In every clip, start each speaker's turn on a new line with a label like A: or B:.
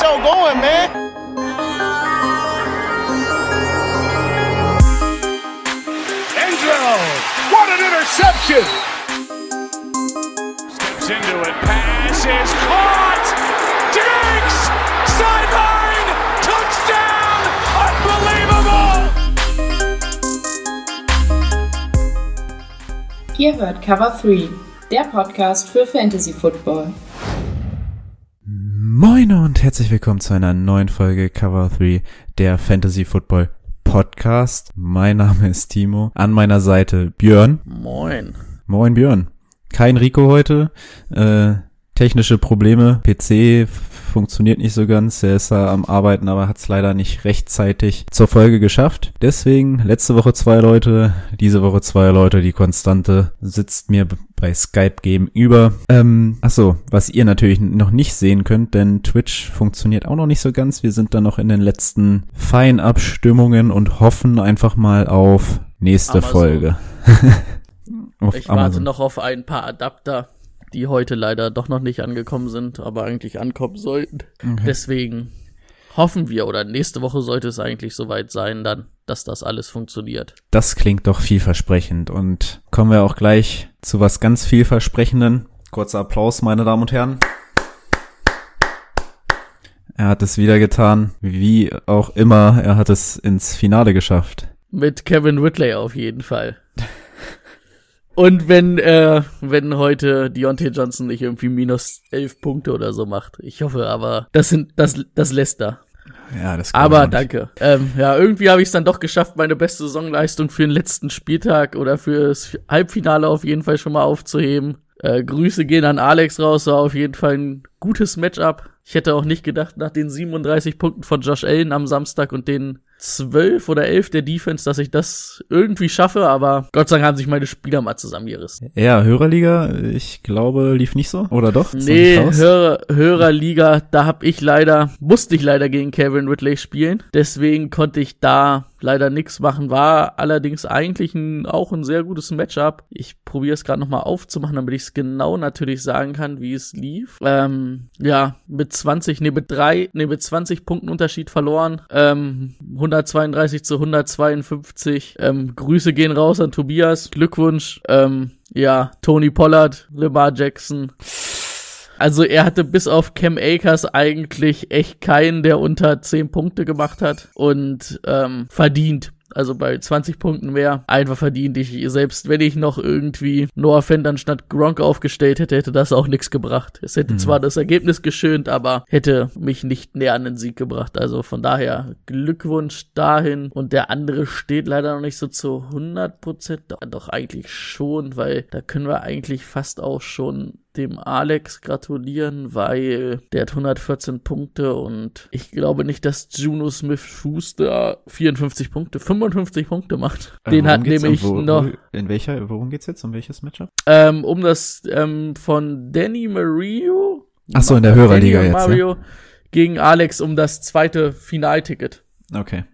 A: show going, man.
B: Angelo, what an interception!
C: Steps into it, pass is caught! Diggs! Sideline! Touchdown! Unbelievable!
D: Ihr hört Cover 3, der Podcast für Fantasy Football.
E: Und herzlich willkommen zu einer neuen Folge Cover 3 der Fantasy Football Podcast. Mein Name ist Timo. An meiner Seite Björn.
F: Moin.
E: Moin Björn. Kein Rico heute. Äh, technische Probleme. PC funktioniert nicht so ganz. Er ist da am Arbeiten, aber hat es leider nicht rechtzeitig zur Folge geschafft. Deswegen letzte Woche zwei Leute, diese Woche zwei Leute. Die Konstante sitzt mir bei Skype gegenüber. Ähm, achso, was ihr natürlich noch nicht sehen könnt, denn Twitch funktioniert auch noch nicht so ganz. Wir sind da noch in den letzten Feinabstimmungen und hoffen einfach mal auf nächste
F: Amazon.
E: Folge. Auf
F: Ich warte
E: Amazon.
F: noch auf ein paar Adapter, die heute leider doch noch nicht angekommen sind, aber eigentlich ankommen sollten. Deswegen hoffen wir, oder nächste Woche sollte es eigentlich soweit sein, dann, dass das alles funktioniert.
E: Das klingt doch vielversprechend und kommen wir auch gleich zu was ganz vielversprechenden. Kurzer Applaus, meine Damen und Herren. Er hat es wieder getan, wie auch immer, er hat es ins Finale geschafft.
F: Mit Kevin Ridley auf jeden Fall. Und wenn, äh, wenn heute Deontay Johnson nicht irgendwie minus elf Punkte oder so macht. Ich hoffe aber, das sind, das, das lässt er.
E: Ja, das
F: Aber danke. Ähm, ja, irgendwie habe ich es dann doch geschafft, meine beste Saisonleistung für den letzten Spieltag oder fürs Halbfinale auf jeden Fall schon mal aufzuheben. Äh, Grüße gehen an Alex raus, war auf jeden Fall ein gutes Matchup. Ich hätte auch nicht gedacht, nach den 37 Punkten von Josh Allen am Samstag und den 12 oder 11 der Defense, dass ich das irgendwie schaffe, aber Gott sei Dank haben sich meine Spieler mal zusammengerissen.
E: Ja, Hörerliga, ich glaube, lief nicht so. Oder doch?
F: Nee? Hörer, Hörerliga, da hab ich leider, musste ich leider gegen Kevin Ridley spielen. Deswegen konnte ich da leider nichts machen. War allerdings eigentlich ein, auch ein sehr gutes Matchup. Ich probiere es gerade nochmal aufzumachen, damit ich es genau natürlich sagen kann, wie es lief. Ähm, ja, mit 20, nee, mit drei, nee, mit 20 Punkten Unterschied verloren. Ähm, 132 zu 152. Ähm, Grüße gehen raus an Tobias. Glückwunsch. Ähm, ja, Tony Pollard, Lamar Jackson. Also er hatte bis auf Cam Akers eigentlich echt keinen, der unter 10 Punkte gemacht hat und ähm, verdient. Also bei 20 Punkten mehr einfach verdient. Ich, selbst wenn ich noch irgendwie Noah Fent anstatt Gronk aufgestellt hätte, hätte das auch nichts gebracht. Es hätte zwar das Ergebnis geschönt, aber hätte mich nicht näher an den Sieg gebracht. Also von daher Glückwunsch dahin. Und der andere steht leider noch nicht so zu 100 Prozent. Doch, doch eigentlich schon, weil da können wir eigentlich fast auch schon dem Alex gratulieren, weil der hat 114 Punkte und ich glaube nicht, dass Juno Smith Schuster 54 Punkte, 55 Punkte macht.
E: Äh,
F: Den hat nämlich
E: Und wo,
F: noch
E: in welcher, worum geht's jetzt? Um welches Matchup?
F: ähm, um das ähm, von Danny Mario.
E: Ach so, in der Hörerliga
F: Danny
E: jetzt, ja?
F: Mario gegen Alex um das zweite Finalticket.
E: Okay.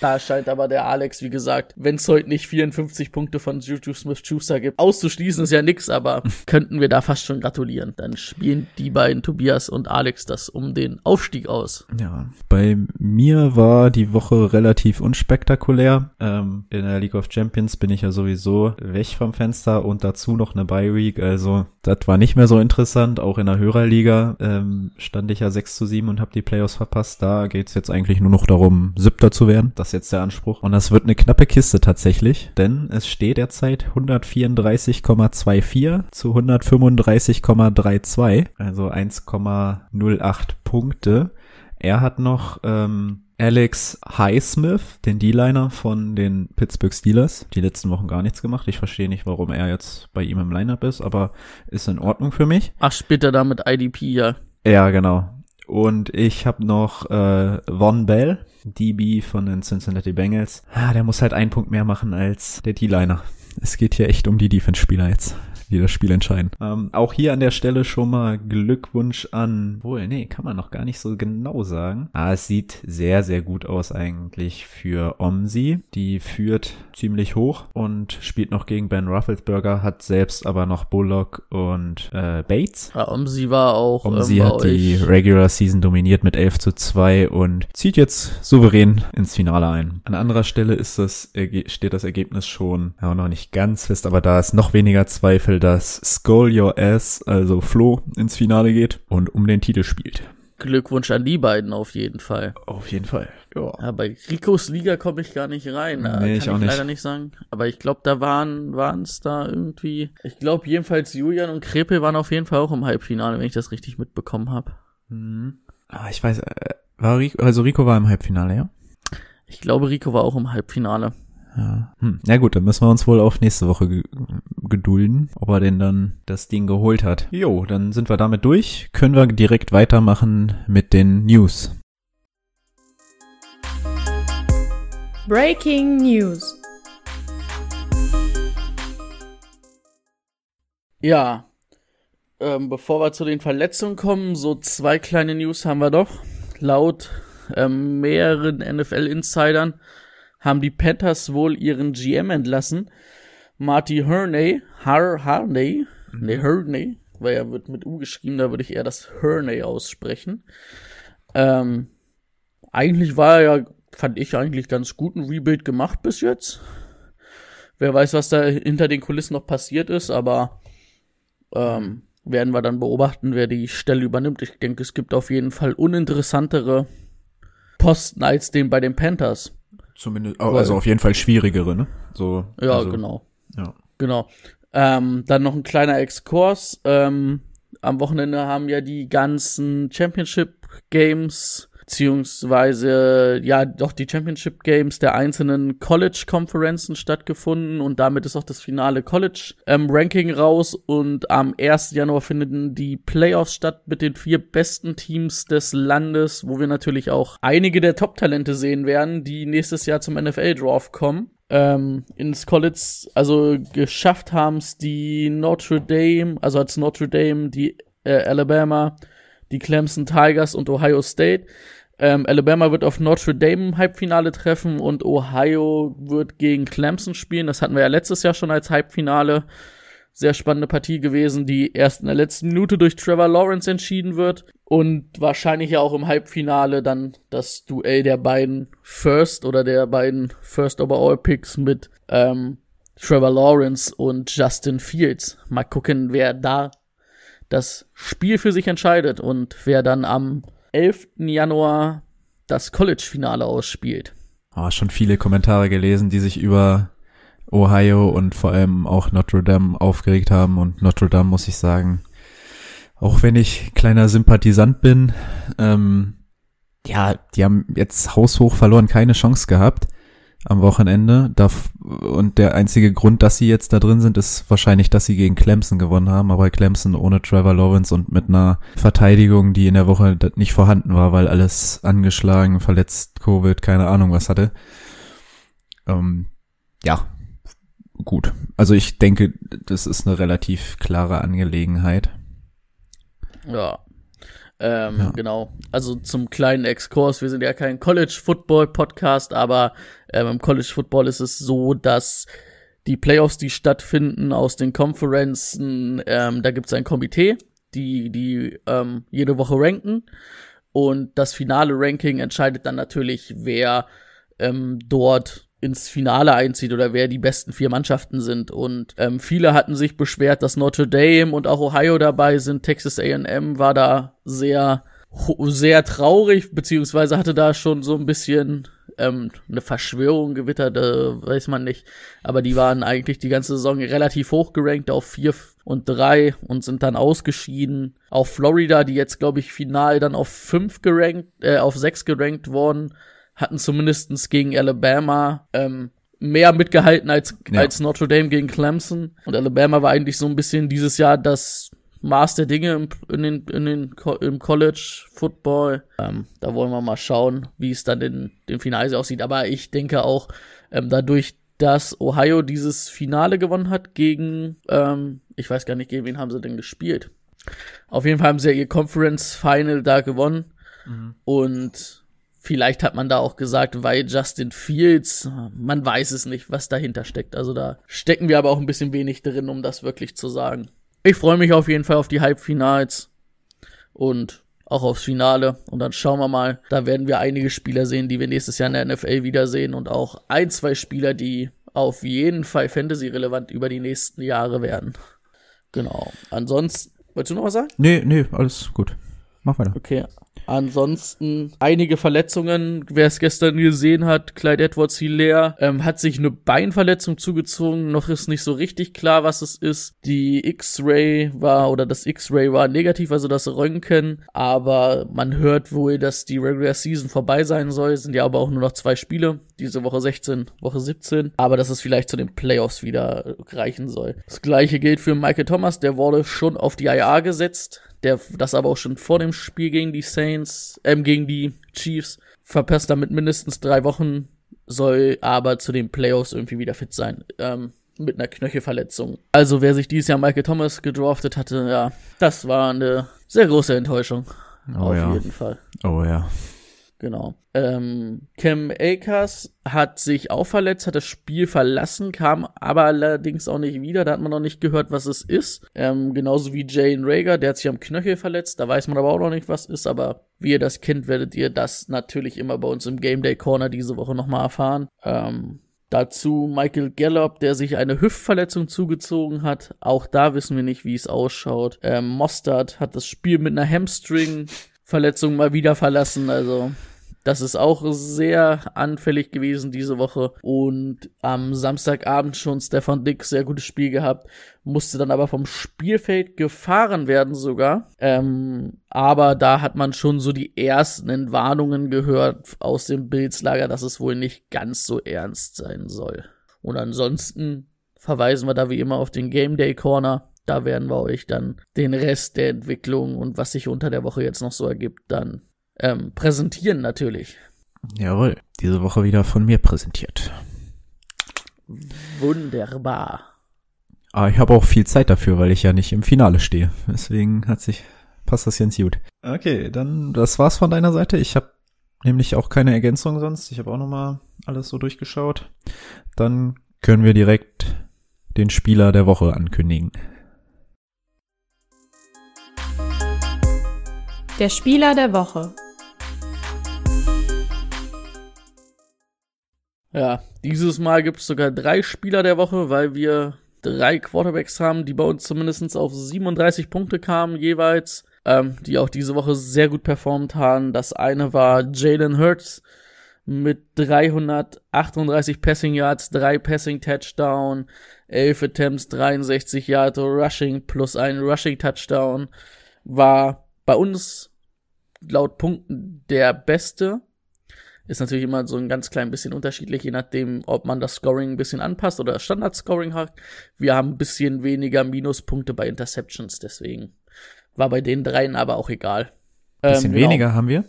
F: Da scheint aber der Alex, wie gesagt, wenn es heute nicht 54 Punkte von Juju Smith-Schuster gibt, auszuschließen ist ja nix, aber könnten wir da fast schon gratulieren. Dann spielen die beiden, Tobias und Alex, das um den Aufstieg aus.
E: Ja, bei mir war die Woche relativ unspektakulär. Ähm, in der League of Champions bin ich ja sowieso weg vom Fenster und dazu noch eine Bye Week. Also das war nicht mehr so interessant. Auch in der Hörerliga ähm, stand ich ja 6 zu 7 und habe die Playoffs verpasst. Da geht's jetzt eigentlich nur noch darum, Siebter zu werden. Das ist jetzt der Anspruch. Und das wird eine knappe Kiste tatsächlich, denn es steht derzeit 134,24 zu 135,32. Also 1,08 Punkte. Er hat noch ähm, Alex Highsmith, den D-Liner von den Pittsburgh Steelers. Die letzten Wochen gar nichts gemacht. Ich verstehe nicht, warum er jetzt bei ihm im Lineup ist, aber ist in Ordnung für mich.
F: Ach, später da mit IDP, ja.
E: Ja, genau. Und ich habe noch äh, Von Bell, DB von den Cincinnati Bengals. Ah, der muss halt einen Punkt mehr machen als der D-Liner. Es geht hier echt um die Defense-Spieler jetzt. Die das Spiel entscheiden. Ähm, auch hier an der Stelle schon mal Glückwunsch an, wohl, nee, kann man noch gar nicht so genau sagen. Ah, es sieht sehr, sehr gut aus eigentlich für Omsi. Die führt ziemlich hoch und spielt noch gegen Ben Rufflesberger, hat selbst aber noch Bullock und äh, Bates.
F: Ja, Omsi war auch.
E: Omsi
F: ähm,
E: hat die Regular Season dominiert mit 11 zu 2 und zieht jetzt souverän ins Finale ein. An anderer Stelle ist das, steht das Ergebnis schon ja, noch nicht ganz fest, aber da ist noch weniger Zweifel, dass Skull Your Ass, also Flo, ins Finale geht und um den Titel spielt.
F: Glückwunsch an die beiden auf jeden Fall.
E: Auf jeden Fall. Ja.
F: ja bei Ricos Liga komme ich gar nicht rein. Da
E: nee,
F: ich
E: auch
F: ich
E: nicht.
F: leider nicht sagen. Aber ich glaube, da waren waren es da irgendwie. Ich glaube jedenfalls Julian und Krepel waren auf jeden Fall auch im Halbfinale, wenn ich das richtig mitbekommen habe.
E: Mhm. Ah, ich weiß, äh, war Rico, also Rico war im Halbfinale, ja?
F: Ich glaube, Rico war auch im Halbfinale.
E: Ja. Hm. ja gut, dann müssen wir uns wohl auf nächste Woche ge gedulden, ob er denn dann das Ding geholt hat. Jo, dann sind wir damit durch. Können wir direkt weitermachen mit den News.
D: Breaking News.
F: Ja, ähm, bevor wir zu den Verletzungen kommen, so zwei kleine News haben wir doch. Laut ähm, mehreren NFL-Insidern haben die Panthers wohl ihren GM entlassen. Marty Herney, Har Harney, mhm. ne Herney, weil er wird mit U geschrieben, da würde ich eher das Herney aussprechen. Ähm, eigentlich war er ja, fand ich eigentlich ganz guten Rebuild gemacht bis jetzt. Wer weiß, was da hinter den Kulissen noch passiert ist, aber ähm, werden wir dann beobachten, wer die Stelle übernimmt. Ich denke, es gibt auf jeden Fall uninteressantere Posten als den bei den Panthers.
E: Zumindest, also auf jeden Fall schwierigere, ne? So.
F: Ja,
E: also,
F: genau.
E: Ja.
F: Genau. Ähm, dann noch ein kleiner Exkurs. Ähm, am Wochenende haben ja die ganzen Championship Games beziehungsweise ja doch die Championship Games der einzelnen College Konferenzen stattgefunden und damit ist auch das finale College ähm, raus und am 1. Januar finden die Playoffs statt mit den vier besten Teams des Landes, wo wir natürlich auch einige der Top-Talente sehen werden, die nächstes Jahr zum NFL Draft kommen. Ähm, ins College, also geschafft haben es die Notre Dame, also als Notre Dame, die äh, Alabama, die Clemson Tigers und Ohio State. Ähm, Alabama wird auf Notre Dame im Halbfinale treffen und Ohio wird gegen Clemson spielen. Das hatten wir ja letztes Jahr schon als Halbfinale. Sehr spannende Partie gewesen, die erst in der letzten Minute durch Trevor Lawrence entschieden wird. Und wahrscheinlich ja auch im Halbfinale dann das Duell der beiden First oder der beiden First Overall Picks mit ähm, Trevor Lawrence und Justin Fields. Mal gucken, wer da das Spiel für sich entscheidet und wer dann am 11. Januar das College-Finale ausspielt.
E: Oh, schon viele Kommentare gelesen, die sich über Ohio und vor allem auch Notre Dame aufgeregt haben. Und Notre Dame muss ich sagen, auch wenn ich kleiner Sympathisant bin, ähm, ja, die haben jetzt haushoch verloren, keine Chance gehabt am Wochenende. Und der einzige Grund, dass sie jetzt da drin sind, ist wahrscheinlich, dass sie gegen Clemson gewonnen haben. Aber Clemson ohne Trevor Lawrence und mit einer Verteidigung, die in der Woche nicht vorhanden war, weil alles angeschlagen, verletzt, Covid, keine Ahnung was hatte. Ähm, ja, gut. Also ich denke, das ist eine relativ klare Angelegenheit.
F: Ja, ähm, ja. Genau. Also zum kleinen Exkurs. Wir sind ja kein College Football Podcast, aber ähm, im College Football ist es so, dass die Playoffs, die stattfinden aus den Conferenzen, ähm, da gibt es ein Komitee, die, die ähm, jede Woche ranken. Und das finale Ranking entscheidet dann natürlich, wer ähm, dort ins Finale einzieht oder wer die besten vier Mannschaften sind. Und ähm, viele hatten sich beschwert, dass Notre Dame und auch Ohio dabei sind. Texas AM war da sehr, sehr traurig, beziehungsweise hatte da schon so ein bisschen ähm, eine Verschwörung gewittert, äh, weiß man nicht. Aber die waren eigentlich die ganze Saison relativ hoch gerankt auf vier und drei und sind dann ausgeschieden. Auch Florida, die jetzt, glaube ich, final dann auf fünf gerankt, äh, auf sechs gerankt worden hatten zumindestens gegen Alabama ähm, mehr mitgehalten als, ja. als Notre Dame gegen Clemson. Und Alabama war eigentlich so ein bisschen dieses Jahr das Maß der Dinge im, in den, in den, im College Football. Ähm, da wollen wir mal schauen, wie es dann in den Finals aussieht. Aber ich denke auch, ähm, dadurch, dass Ohio dieses Finale gewonnen hat gegen, ähm, ich weiß gar nicht, gegen wen haben sie denn gespielt. Auf jeden Fall haben sie ja ihr Conference Final da gewonnen. Mhm. Und vielleicht hat man da auch gesagt, weil Justin Fields, man weiß es nicht, was dahinter steckt. Also da stecken wir aber auch ein bisschen wenig drin, um das wirklich zu sagen. Ich freue mich auf jeden Fall auf die Halbfinals und auch aufs Finale. Und dann schauen wir mal. Da werden wir einige Spieler sehen, die wir nächstes Jahr in der NFL wiedersehen und auch ein, zwei Spieler, die auf jeden Fall Fantasy-relevant über die nächsten Jahre werden. Genau. Ansonsten, wolltest du noch was sagen?
E: Nee, nee, alles gut. Mach weiter.
F: Okay. Ansonsten einige Verletzungen. Wer es gestern gesehen hat, Clyde Edwards Hilaire ähm, hat sich eine Beinverletzung zugezogen. Noch ist nicht so richtig klar, was es ist. Die X-Ray war oder das X-Ray war negativ, also das Röntgen. Aber man hört wohl, dass die Regular Season vorbei sein soll. Sind ja aber auch nur noch zwei Spiele. Diese Woche 16, Woche 17. Aber dass es vielleicht zu den Playoffs wieder reichen soll. Das gleiche gilt für Michael Thomas. Der wurde schon auf die IA gesetzt der das aber auch schon vor dem Spiel gegen die Saints, ähm, gegen die Chiefs, verpasst damit mindestens drei Wochen, soll aber zu den Playoffs irgendwie wieder fit sein. Ähm, mit einer Knöchelverletzung. Also wer sich dieses Jahr Michael Thomas gedraftet hatte, ja, das war eine sehr große Enttäuschung. Oh, Auf ja. jeden Fall.
E: Oh ja.
F: Genau. Ähm, Cam Akers hat sich auch verletzt, hat das Spiel verlassen, kam aber allerdings auch nicht wieder. Da hat man noch nicht gehört, was es ist. Ähm, genauso wie Jane Rager, der hat sich am Knöchel verletzt. Da weiß man aber auch noch nicht, was ist. Aber wie ihr das kennt, werdet ihr das natürlich immer bei uns im Game Day Corner diese Woche nochmal erfahren. Ähm, Dazu Michael Gallup, der sich eine Hüftverletzung zugezogen hat. Auch da wissen wir nicht, wie es ausschaut. Ähm, Mostard hat das Spiel mit einer Hamstring-Verletzung mal wieder verlassen. Also das ist auch sehr anfällig gewesen diese Woche. Und am Samstagabend schon Stefan Dick sehr gutes Spiel gehabt, musste dann aber vom Spielfeld gefahren werden sogar. Ähm, aber da hat man schon so die ersten Entwarnungen gehört aus dem Bildslager, dass es wohl nicht ganz so ernst sein soll. Und ansonsten verweisen wir da wie immer auf den Game Day Corner. Da werden wir euch dann den Rest der Entwicklung und was sich unter der Woche jetzt noch so ergibt, dann ähm, präsentieren natürlich.
E: Jawohl, diese Woche wieder von mir präsentiert.
F: Wunderbar.
E: Aber ich habe auch viel Zeit dafür, weil ich ja nicht im Finale stehe. Deswegen hat sich passt das ganz gut. Okay, dann das war's von deiner Seite. Ich habe nämlich auch keine Ergänzung sonst. Ich habe auch noch mal alles so durchgeschaut. Dann können wir direkt den Spieler der Woche ankündigen.
D: Der Spieler der Woche.
F: Ja, dieses Mal gibt es sogar drei Spieler der Woche, weil wir drei Quarterbacks haben, die bei uns zumindest auf 37 Punkte kamen jeweils, ähm, die auch diese Woche sehr gut performt haben. Das eine war Jalen Hurts mit 338 Passing Yards, drei Passing Touchdown, 11 Attempts, 63 Yards Rushing plus ein Rushing Touchdown. War bei uns laut Punkten der beste ist natürlich immer so ein ganz klein bisschen unterschiedlich, je nachdem, ob man das Scoring ein bisschen anpasst oder das Standard-Scoring hat. Wir haben ein bisschen weniger Minuspunkte bei Interceptions, deswegen war bei den dreien aber auch egal.
E: Ein bisschen ähm, genau. weniger haben wir?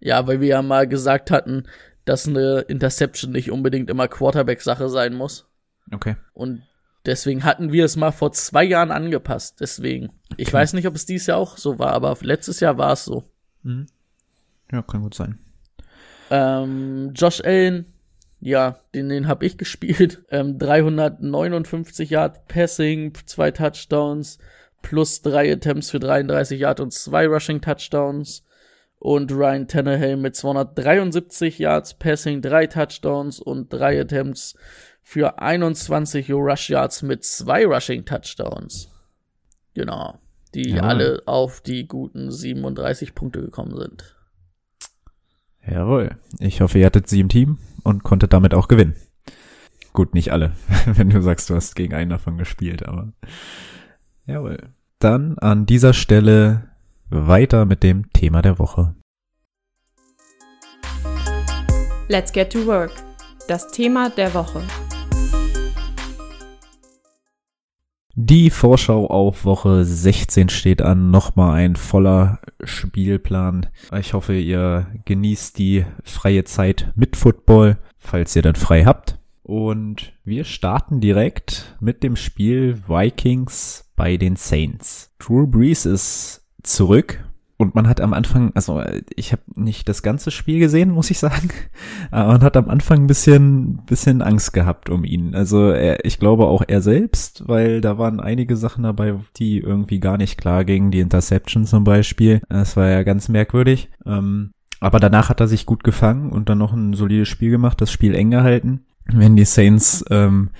F: Ja, weil wir ja mal gesagt hatten, dass eine Interception nicht unbedingt immer Quarterback-Sache sein muss.
E: Okay.
F: Und deswegen hatten wir es mal vor zwei Jahren angepasst. Deswegen. Okay. Ich weiß nicht, ob es dieses Jahr auch so war, aber letztes Jahr war es so.
E: Mhm. Ja, kann gut sein.
F: Ähm, Josh Allen, ja, den, den habe ich gespielt. Ähm, 359 Yard Passing, zwei Touchdowns, plus drei Attempts für 33 Yard und zwei Rushing Touchdowns. Und Ryan Tannehill mit 273 Yards Passing, drei Touchdowns und drei Attempts für 21 Rush Yards mit zwei Rushing Touchdowns. Genau. Die ja. alle auf die guten 37 Punkte gekommen sind.
E: Jawohl. Ich hoffe, ihr hattet sie im Team und konntet damit auch gewinnen. Gut, nicht alle, wenn du sagst, du hast gegen einen davon gespielt, aber jawohl. Dann an dieser Stelle weiter mit dem Thema der Woche.
D: Let's get to work. Das Thema der Woche.
E: Die Vorschau auf Woche 16 steht an. Nochmal ein voller Spielplan. Ich hoffe, ihr genießt die freie Zeit mit Football, falls ihr dann frei habt. und wir starten direkt mit dem Spiel Vikings bei den Saints. Drew Brees ist zurück und man hat am Anfang, also ich habe nicht das ganze Spiel gesehen, muss ich sagen, aber man hat am Anfang ein bisschen, bisschen Angst gehabt um ihn. Also er, ich glaube auch er selbst, weil da waren einige Sachen dabei, die irgendwie gar nicht klar gingen. Die Interception zum Beispiel, das war ja ganz merkwürdig. Ähm, aber danach hat er sich gut gefangen und dann noch ein solides Spiel gemacht, das Spiel eng gehalten. Wenn die Saints ähm,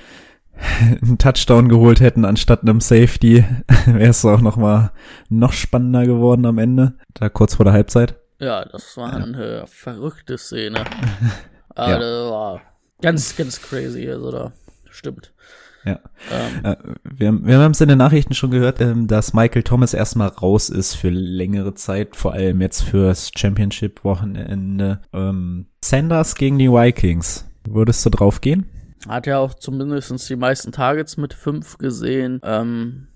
E: einen Touchdown geholt hätten anstatt einem Safety, wäre es auch noch mal noch spannender geworden am Ende, da kurz vor der Halbzeit.
F: Ja, das war ja. eine verrückte Szene. ja. Also, war ganz, ganz crazy, also da stimmt.
E: Ja. Ähm. Äh, wir, wir haben es in den Nachrichten schon gehört, ähm, dass Michael Thomas erstmal raus ist für längere Zeit, vor allem jetzt fürs Championship-Wochenende. Ähm, Sanders gegen die Vikings. Würdest du drauf gehen?
F: Hat ja auch zumindest die meisten Targets mit fünf gesehen. Ähm,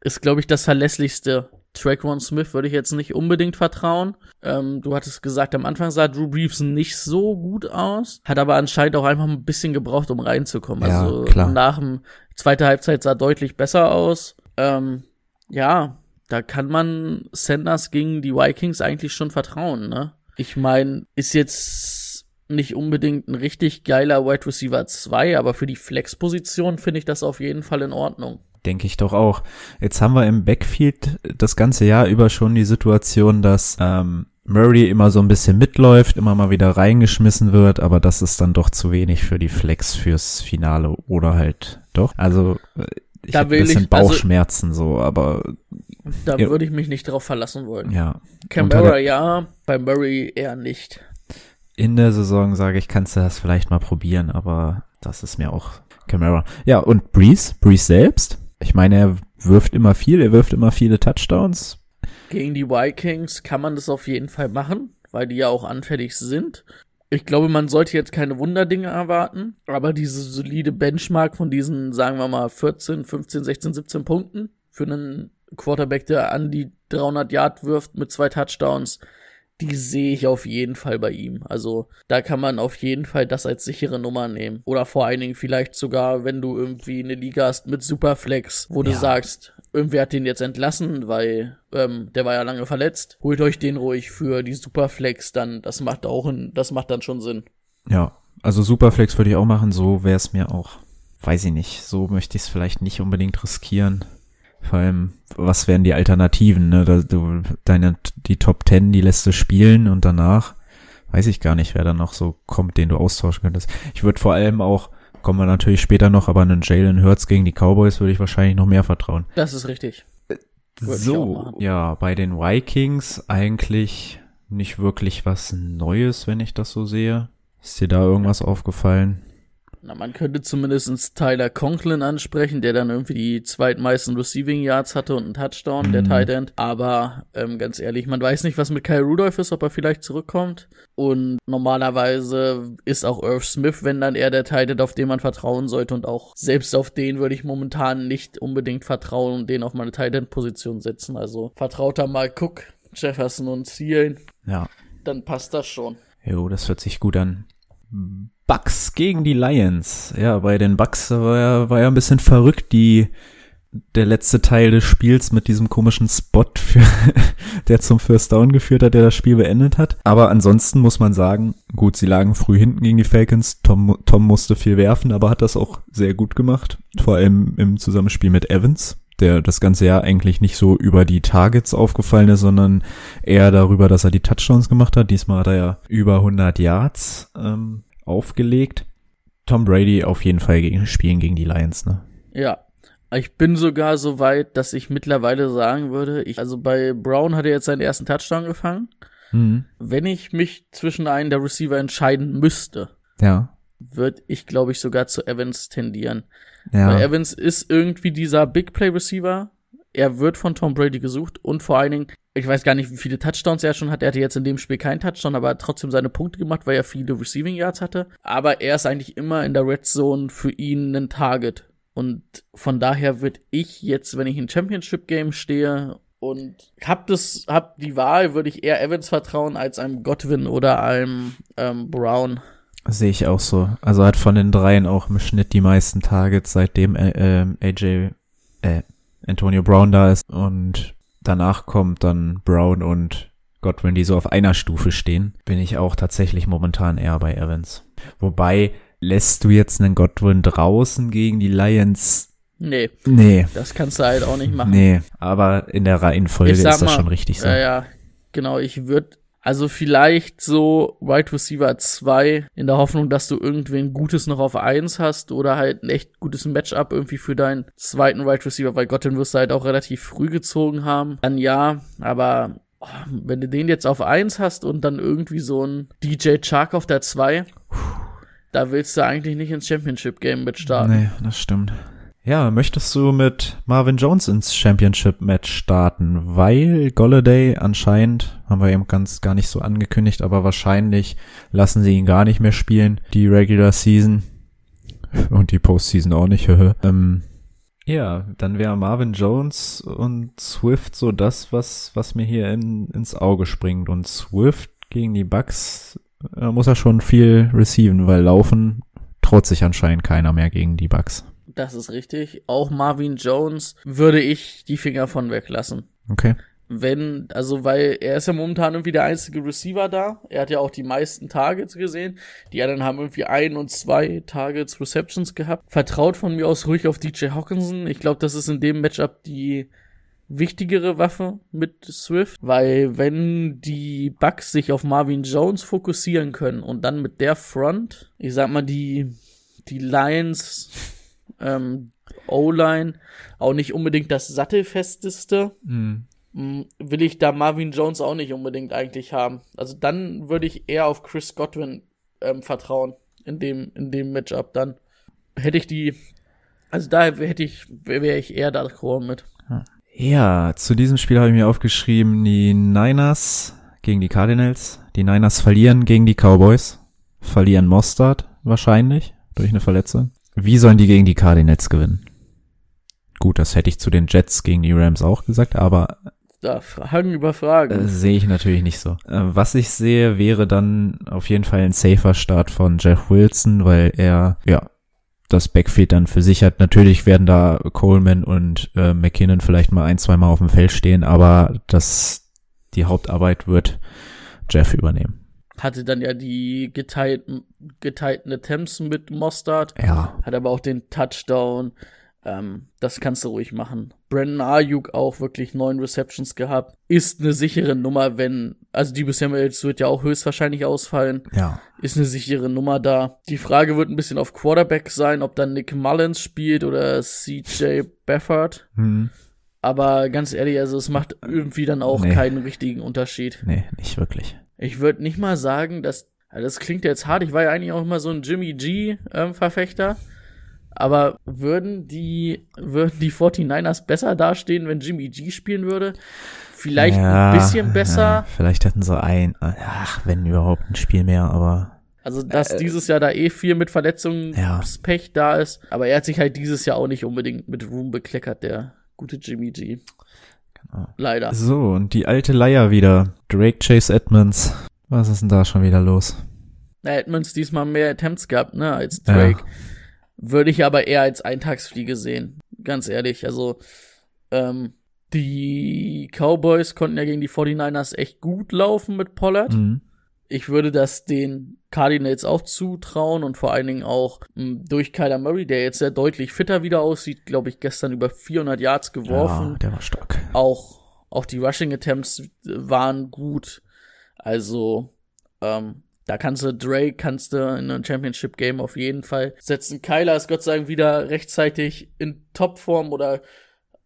F: ist, glaube ich, das verlässlichste. Traquan Smith würde ich jetzt nicht unbedingt vertrauen. Ähm, du hattest gesagt, am Anfang sah Drew Brees nicht so gut aus, hat aber anscheinend auch einfach ein bisschen gebraucht, um reinzukommen. Ja, also klar. nach dem zweiten Halbzeit sah deutlich besser aus. Ähm, ja, da kann man Sanders gegen die Vikings eigentlich schon vertrauen, ne? Ich meine, ist jetzt nicht unbedingt ein richtig geiler Wide Receiver 2, aber für die Flex-Position finde ich das auf jeden Fall in Ordnung.
E: Denke ich doch auch. Jetzt haben wir im Backfield das ganze Jahr über schon die Situation, dass ähm, Murray immer so ein bisschen mitläuft, immer mal wieder reingeschmissen wird, aber das ist dann doch zu wenig für die Flex fürs Finale oder halt doch. Also ich habe ein bisschen ich, also Bauchschmerzen also, so, aber
F: da würde ich mich nicht drauf verlassen wollen.
E: Ja.
F: Canberra ja, bei Murray eher nicht
E: in der Saison sage ich, kannst du das vielleicht mal probieren, aber das ist mir auch Camera. Ja, und Breeze, Breeze selbst. Ich meine, er wirft immer viel, er wirft immer viele Touchdowns.
F: Gegen die Vikings kann man das auf jeden Fall machen, weil die ja auch anfällig sind. Ich glaube, man sollte jetzt keine Wunderdinge erwarten, aber diese solide Benchmark von diesen, sagen wir mal, 14, 15, 16, 17 Punkten für einen Quarterback, der an die 300 Yard wirft mit zwei Touchdowns, die sehe ich auf jeden Fall bei ihm. Also da kann man auf jeden Fall das als sichere Nummer nehmen. Oder vor allen Dingen vielleicht sogar, wenn du irgendwie eine Liga hast mit Superflex, wo ja. du sagst, irgendwer hat den jetzt entlassen, weil ähm, der war ja lange verletzt. Holt euch den ruhig für die Superflex, dann das macht auch ein, das macht dann schon Sinn.
E: Ja, also Superflex würde ich auch machen, so wäre es mir auch. Weiß ich nicht, so möchte ich es vielleicht nicht unbedingt riskieren. Vor allem, was wären die Alternativen? Ne? Du, deine, die Top Ten, die lässt du spielen und danach weiß ich gar nicht, wer da noch so kommt, den du austauschen könntest. Ich würde vor allem auch, kommen wir natürlich später noch, aber einen Jalen Hurts gegen die Cowboys würde ich wahrscheinlich noch mehr vertrauen.
F: Das ist richtig.
E: so, ja, bei den Vikings eigentlich nicht wirklich was Neues, wenn ich das so sehe. Ist dir da irgendwas aufgefallen?
F: Na, man könnte zumindest Tyler Conklin ansprechen, der dann irgendwie die zweitmeisten Receiving Yards hatte und einen Touchdown, mhm. der Tight End. Aber ähm, ganz ehrlich, man weiß nicht, was mit Kyle Rudolph ist, ob er vielleicht zurückkommt. Und normalerweise ist auch Irv Smith, wenn dann eher der Tight End, auf den man vertrauen sollte. Und auch selbst auf den würde ich momentan nicht unbedingt vertrauen und den auf meine Tight End Position setzen. Also vertraut da mal Cook, Jefferson und Zielen.
E: Ja.
F: Dann passt das schon.
E: Jo, das hört sich gut an. Bucks gegen die Lions. Ja, bei den Bucks war ja, war ja ein bisschen verrückt, die, der letzte Teil des Spiels mit diesem komischen Spot, für, der zum First Down geführt hat, der das Spiel beendet hat. Aber ansonsten muss man sagen, gut, sie lagen früh hinten gegen die Falcons. Tom, Tom musste viel werfen, aber hat das auch sehr gut gemacht. Vor allem im Zusammenspiel mit Evans, der das ganze Jahr eigentlich nicht so über die Targets aufgefallen ist, sondern eher darüber, dass er die Touchdowns gemacht hat. Diesmal hat er ja über 100 Yards. Ähm, aufgelegt. Tom Brady auf jeden Fall gegen, spielen gegen die Lions, ne?
F: Ja. Ich bin sogar so weit, dass ich mittlerweile sagen würde, ich, also bei Brown hat er jetzt seinen ersten Touchdown gefangen. Mhm. Wenn ich mich zwischen einen der Receiver entscheiden müsste,
E: ja.
F: würde ich, glaube ich, sogar zu Evans tendieren. Ja. Weil Evans ist irgendwie dieser Big Play Receiver. Er wird von Tom Brady gesucht und vor allen Dingen, ich weiß gar nicht, wie viele Touchdowns er schon hat. Er hatte jetzt in dem Spiel keinen Touchdown, aber hat trotzdem seine Punkte gemacht, weil er viele Receiving Yards hatte. Aber er ist eigentlich immer in der Red Zone für ihn ein Target. Und von daher würde ich jetzt, wenn ich in Championship Game stehe und hab das, hab die Wahl, würde ich eher Evans vertrauen als einem Godwin oder einem ähm, Brown.
E: Sehe ich auch so. Also hat von den dreien auch im Schnitt die meisten Targets, seitdem äh, äh, AJ, äh, Antonio Brown da ist. Und danach kommt dann Brown und Godwin, die so auf einer Stufe stehen. Bin ich auch tatsächlich momentan eher bei Evans. Wobei, lässt du jetzt einen Godwin draußen gegen die Lions?
F: Nee,
E: Nee.
F: das kannst du halt auch nicht machen.
E: Nee, aber in der Reihenfolge ist das
F: mal,
E: schon richtig so.
F: Ja, ja, genau. Ich würde also vielleicht so Wide Receiver 2 in der Hoffnung, dass du irgendwen Gutes noch auf 1 hast oder halt ein echt gutes Matchup irgendwie für deinen zweiten Wide Receiver, weil Gott, den wirst du halt auch relativ früh gezogen haben. Dann ja, aber oh, wenn du den jetzt auf 1 hast und dann irgendwie so ein DJ Chark auf der 2, da willst du eigentlich nicht ins Championship Game mit starten.
E: Nee, das stimmt. Ja, möchtest du mit Marvin Jones ins Championship-Match starten? Weil Golladay anscheinend, haben wir eben ganz gar nicht so angekündigt, aber wahrscheinlich lassen sie ihn gar nicht mehr spielen, die Regular Season. Und die Postseason auch nicht. ähm, ja, dann wäre Marvin Jones und Swift so das, was, was mir hier in, ins Auge springt. Und Swift gegen die Bucks äh, muss er schon viel receiven, weil laufen traut sich anscheinend keiner mehr gegen die Bucks.
F: Das ist richtig. Auch Marvin Jones würde ich die Finger von weglassen.
E: Okay.
F: Wenn, also, weil er ist ja momentan irgendwie der einzige Receiver da. Er hat ja auch die meisten Targets gesehen. Die anderen haben irgendwie ein und zwei Targets Receptions gehabt. Vertraut von mir aus ruhig auf DJ Hawkinson. Ich glaube, das ist in dem Matchup die wichtigere Waffe mit Swift, weil wenn die Bucks sich auf Marvin Jones fokussieren können und dann mit der Front, ich sag mal, die, die Lions, ähm, O-Line auch nicht unbedingt das sattelfesteste,
E: Mhm.
F: will ich da Marvin Jones auch nicht unbedingt eigentlich haben. Also dann würde ich eher auf Chris Godwin ähm, vertrauen in dem in dem Matchup dann. Hätte ich die also da hätte ich wäre ich eher d'accord mit.
E: Ja, zu diesem Spiel habe ich mir aufgeschrieben, die Niners gegen die Cardinals. Die Niners verlieren gegen die Cowboys. Verlieren Mostard wahrscheinlich durch eine Verletzung. Wie sollen die gegen die Cardinals gewinnen? Gut, das hätte ich zu den Jets gegen die Rams auch gesagt, aber
F: Da Fragen über Fragen.
E: äh, sehe ich natürlich nicht so. Äh, was ich sehe, wäre dann auf jeden Fall ein safer Start von Jeff Wilson, weil er, ja, das Backfield dann für sich hat. Natürlich werden da Coleman und äh, McKinnon vielleicht mal ein, zwei Mal auf dem Feld stehen, aber das, die Hauptarbeit wird Jeff übernehmen.
F: Hatte dann ja die geteilten, geteilten Attempts mit Mostard.
E: Ja,
F: Hat aber auch den Touchdown. Ähm, das kannst du ruhig machen. Brandon Ayuk auch wirklich neun Receptions gehabt. Ist eine sichere Nummer, wenn, also die Samuels wird ja auch höchstwahrscheinlich ausfallen.
E: ja.
F: Ist eine sichere Nummer da. Die Frage wird ein bisschen auf Quarterback sein, ob dann Nick Mullins spielt oder CJ Beffert.
E: Hm.
F: Aber ganz ehrlich, also es macht irgendwie dann auch
E: Nee.
F: keinen richtigen Unterschied.
E: Nee, nicht wirklich.
F: Ich würde nicht mal sagen, dass. Also das klingt jetzt hart. Ich war ja eigentlich auch immer so ein Jimmy G-Verfechter. aber würden die, würden die 49ers besser dastehen, wenn Jimmy G spielen würde? Vielleicht
E: Ja,
F: ein bisschen besser.
E: Ja, vielleicht hätten sie ein, ach, wenn überhaupt ein Spiel mehr, aber
F: Also, dass dieses Jahr da eh viel mit Verletzungspech da ist. Aber er hat sich halt dieses Jahr auch nicht unbedingt mit Ruhm bekleckert, der gute Jimmy G.
E: Genau.
F: Leider.
E: So, und die alte Leier wieder. Drake Chase Edmonds. Was ist denn da schon wieder los?
F: Na, Edmonds diesmal mehr Attempts gehabt, ne, als Drake.
E: Ja.
F: Würde ich aber eher als Eintagsfliege sehen. Ganz ehrlich. Also, ähm, die Cowboys konnten ja gegen die 49ers echt gut laufen mit Pollard.
E: Mhm.
F: Ich würde das den Cardinals auch zutrauen und vor allen Dingen auch mh, durch Kyler Murray, der jetzt sehr deutlich fitter wieder aussieht, glaube ich, gestern über 400 Yards geworfen.
E: Ja, der war stark.
F: Auch, auch die Rushing Attempts waren gut. Also, ähm, da kannst du Drake, kannst du in ein Championship Game auf jeden Fall setzen. Kyler ist Gott sei Dank wieder rechtzeitig in Topform oder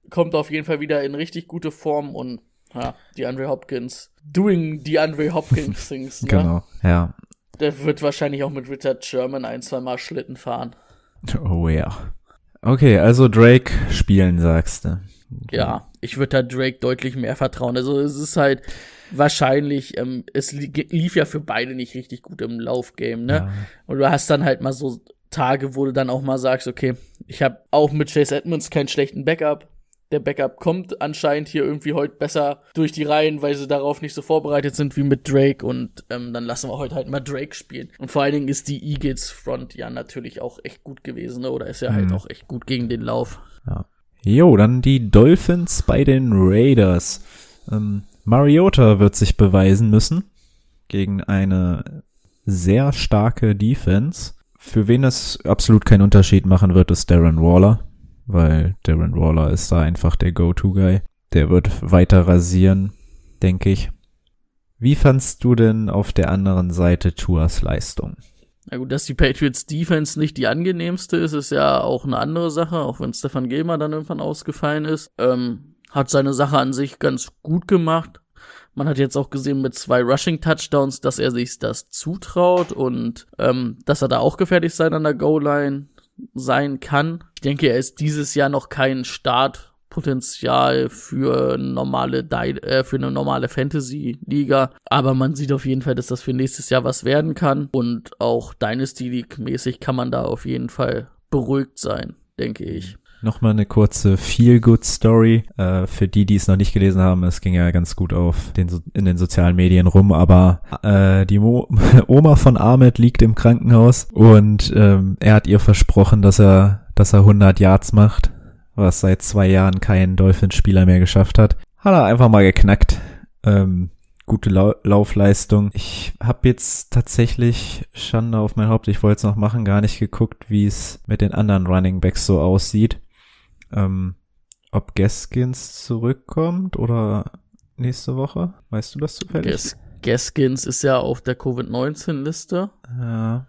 F: kommt auf jeden Fall wieder in richtig gute Form und ja, die Andre Hopkins doing die Andre Hopkins Things. Ne?
E: Genau. Ja.
F: Der wird wahrscheinlich auch mit Richard Sherman ein, zwei Mal Schlitten fahren.
E: Oh ja. Okay, also Drake spielen, sagst du.
F: Ja, ich würde da Drake deutlich mehr vertrauen. Also es ist halt wahrscheinlich, ähm, es li lief ja für beide nicht richtig gut im Laufgame, ne?
E: Ja.
F: Und du hast dann halt mal so Tage, wo du dann auch mal sagst, okay, ich habe auch mit Chase Edmonds keinen schlechten Backup. Der Backup kommt anscheinend hier irgendwie heute besser durch die Reihen, weil sie darauf nicht so vorbereitet sind wie mit Drake und ähm, dann lassen wir heute halt mal Drake spielen. Und vor allen Dingen ist die Eagles Front ja natürlich auch echt gut gewesen, ne? oder ist ja halt
E: Mhm.
F: auch echt gut gegen den Lauf.
E: Ja. Jo, dann die Dolphins bei den Raiders. Ähm, Mariota wird sich beweisen müssen gegen eine sehr starke Defense. Für wen es absolut keinen Unterschied machen wird, ist Darren Waller, weil Darren Waller ist da einfach der Go-To-Guy. Der wird weiter rasieren, denke ich. Wie fandst du denn auf der anderen Seite Tuas Leistung?
F: Na gut, dass die Patriots Defense nicht die angenehmste ist, ist ja auch eine andere Sache, auch wenn Stefan Gilmer dann irgendwann ausgefallen ist. Ähm, hat seine Sache an sich ganz gut gemacht. Man hat jetzt auch gesehen mit zwei Rushing Touchdowns, dass er sich das zutraut und ähm, dass er da auch gefährlich sein an der Goal-Line sein kann. Ich denke, er ist dieses Jahr noch kein Startpotenzial für normale Di äh, für eine normale Fantasy Liga, aber man sieht auf jeden Fall, dass das für nächstes Jahr was werden kann und auch Dynasty League mäßig kann man da auf jeden Fall beruhigt sein, denke ich.
E: Nochmal eine kurze Feel-Good-Story äh, für die, die es noch nicht gelesen haben. Es ging ja ganz gut auf den, so- in den sozialen Medien rum, aber äh, die Mo Oma von Ahmed liegt im Krankenhaus und ähm, er hat ihr versprochen, dass er, dass er 100 Yards macht, was seit zwei Jahren kein Dolphins-Spieler mehr geschafft hat. Hat er einfach mal geknackt. Ähm, gute Lau Laufleistung. Ich habe jetzt tatsächlich Schande auf mein Haupt, ich wollte es noch machen, gar nicht geguckt, wie es mit den anderen Running Backs so aussieht. Ähm, ob Gaskins zurückkommt oder nächste Woche? Weißt du das zufällig?
F: Gas Gaskins ist ja auf der Covid-19-Liste.
E: Ja.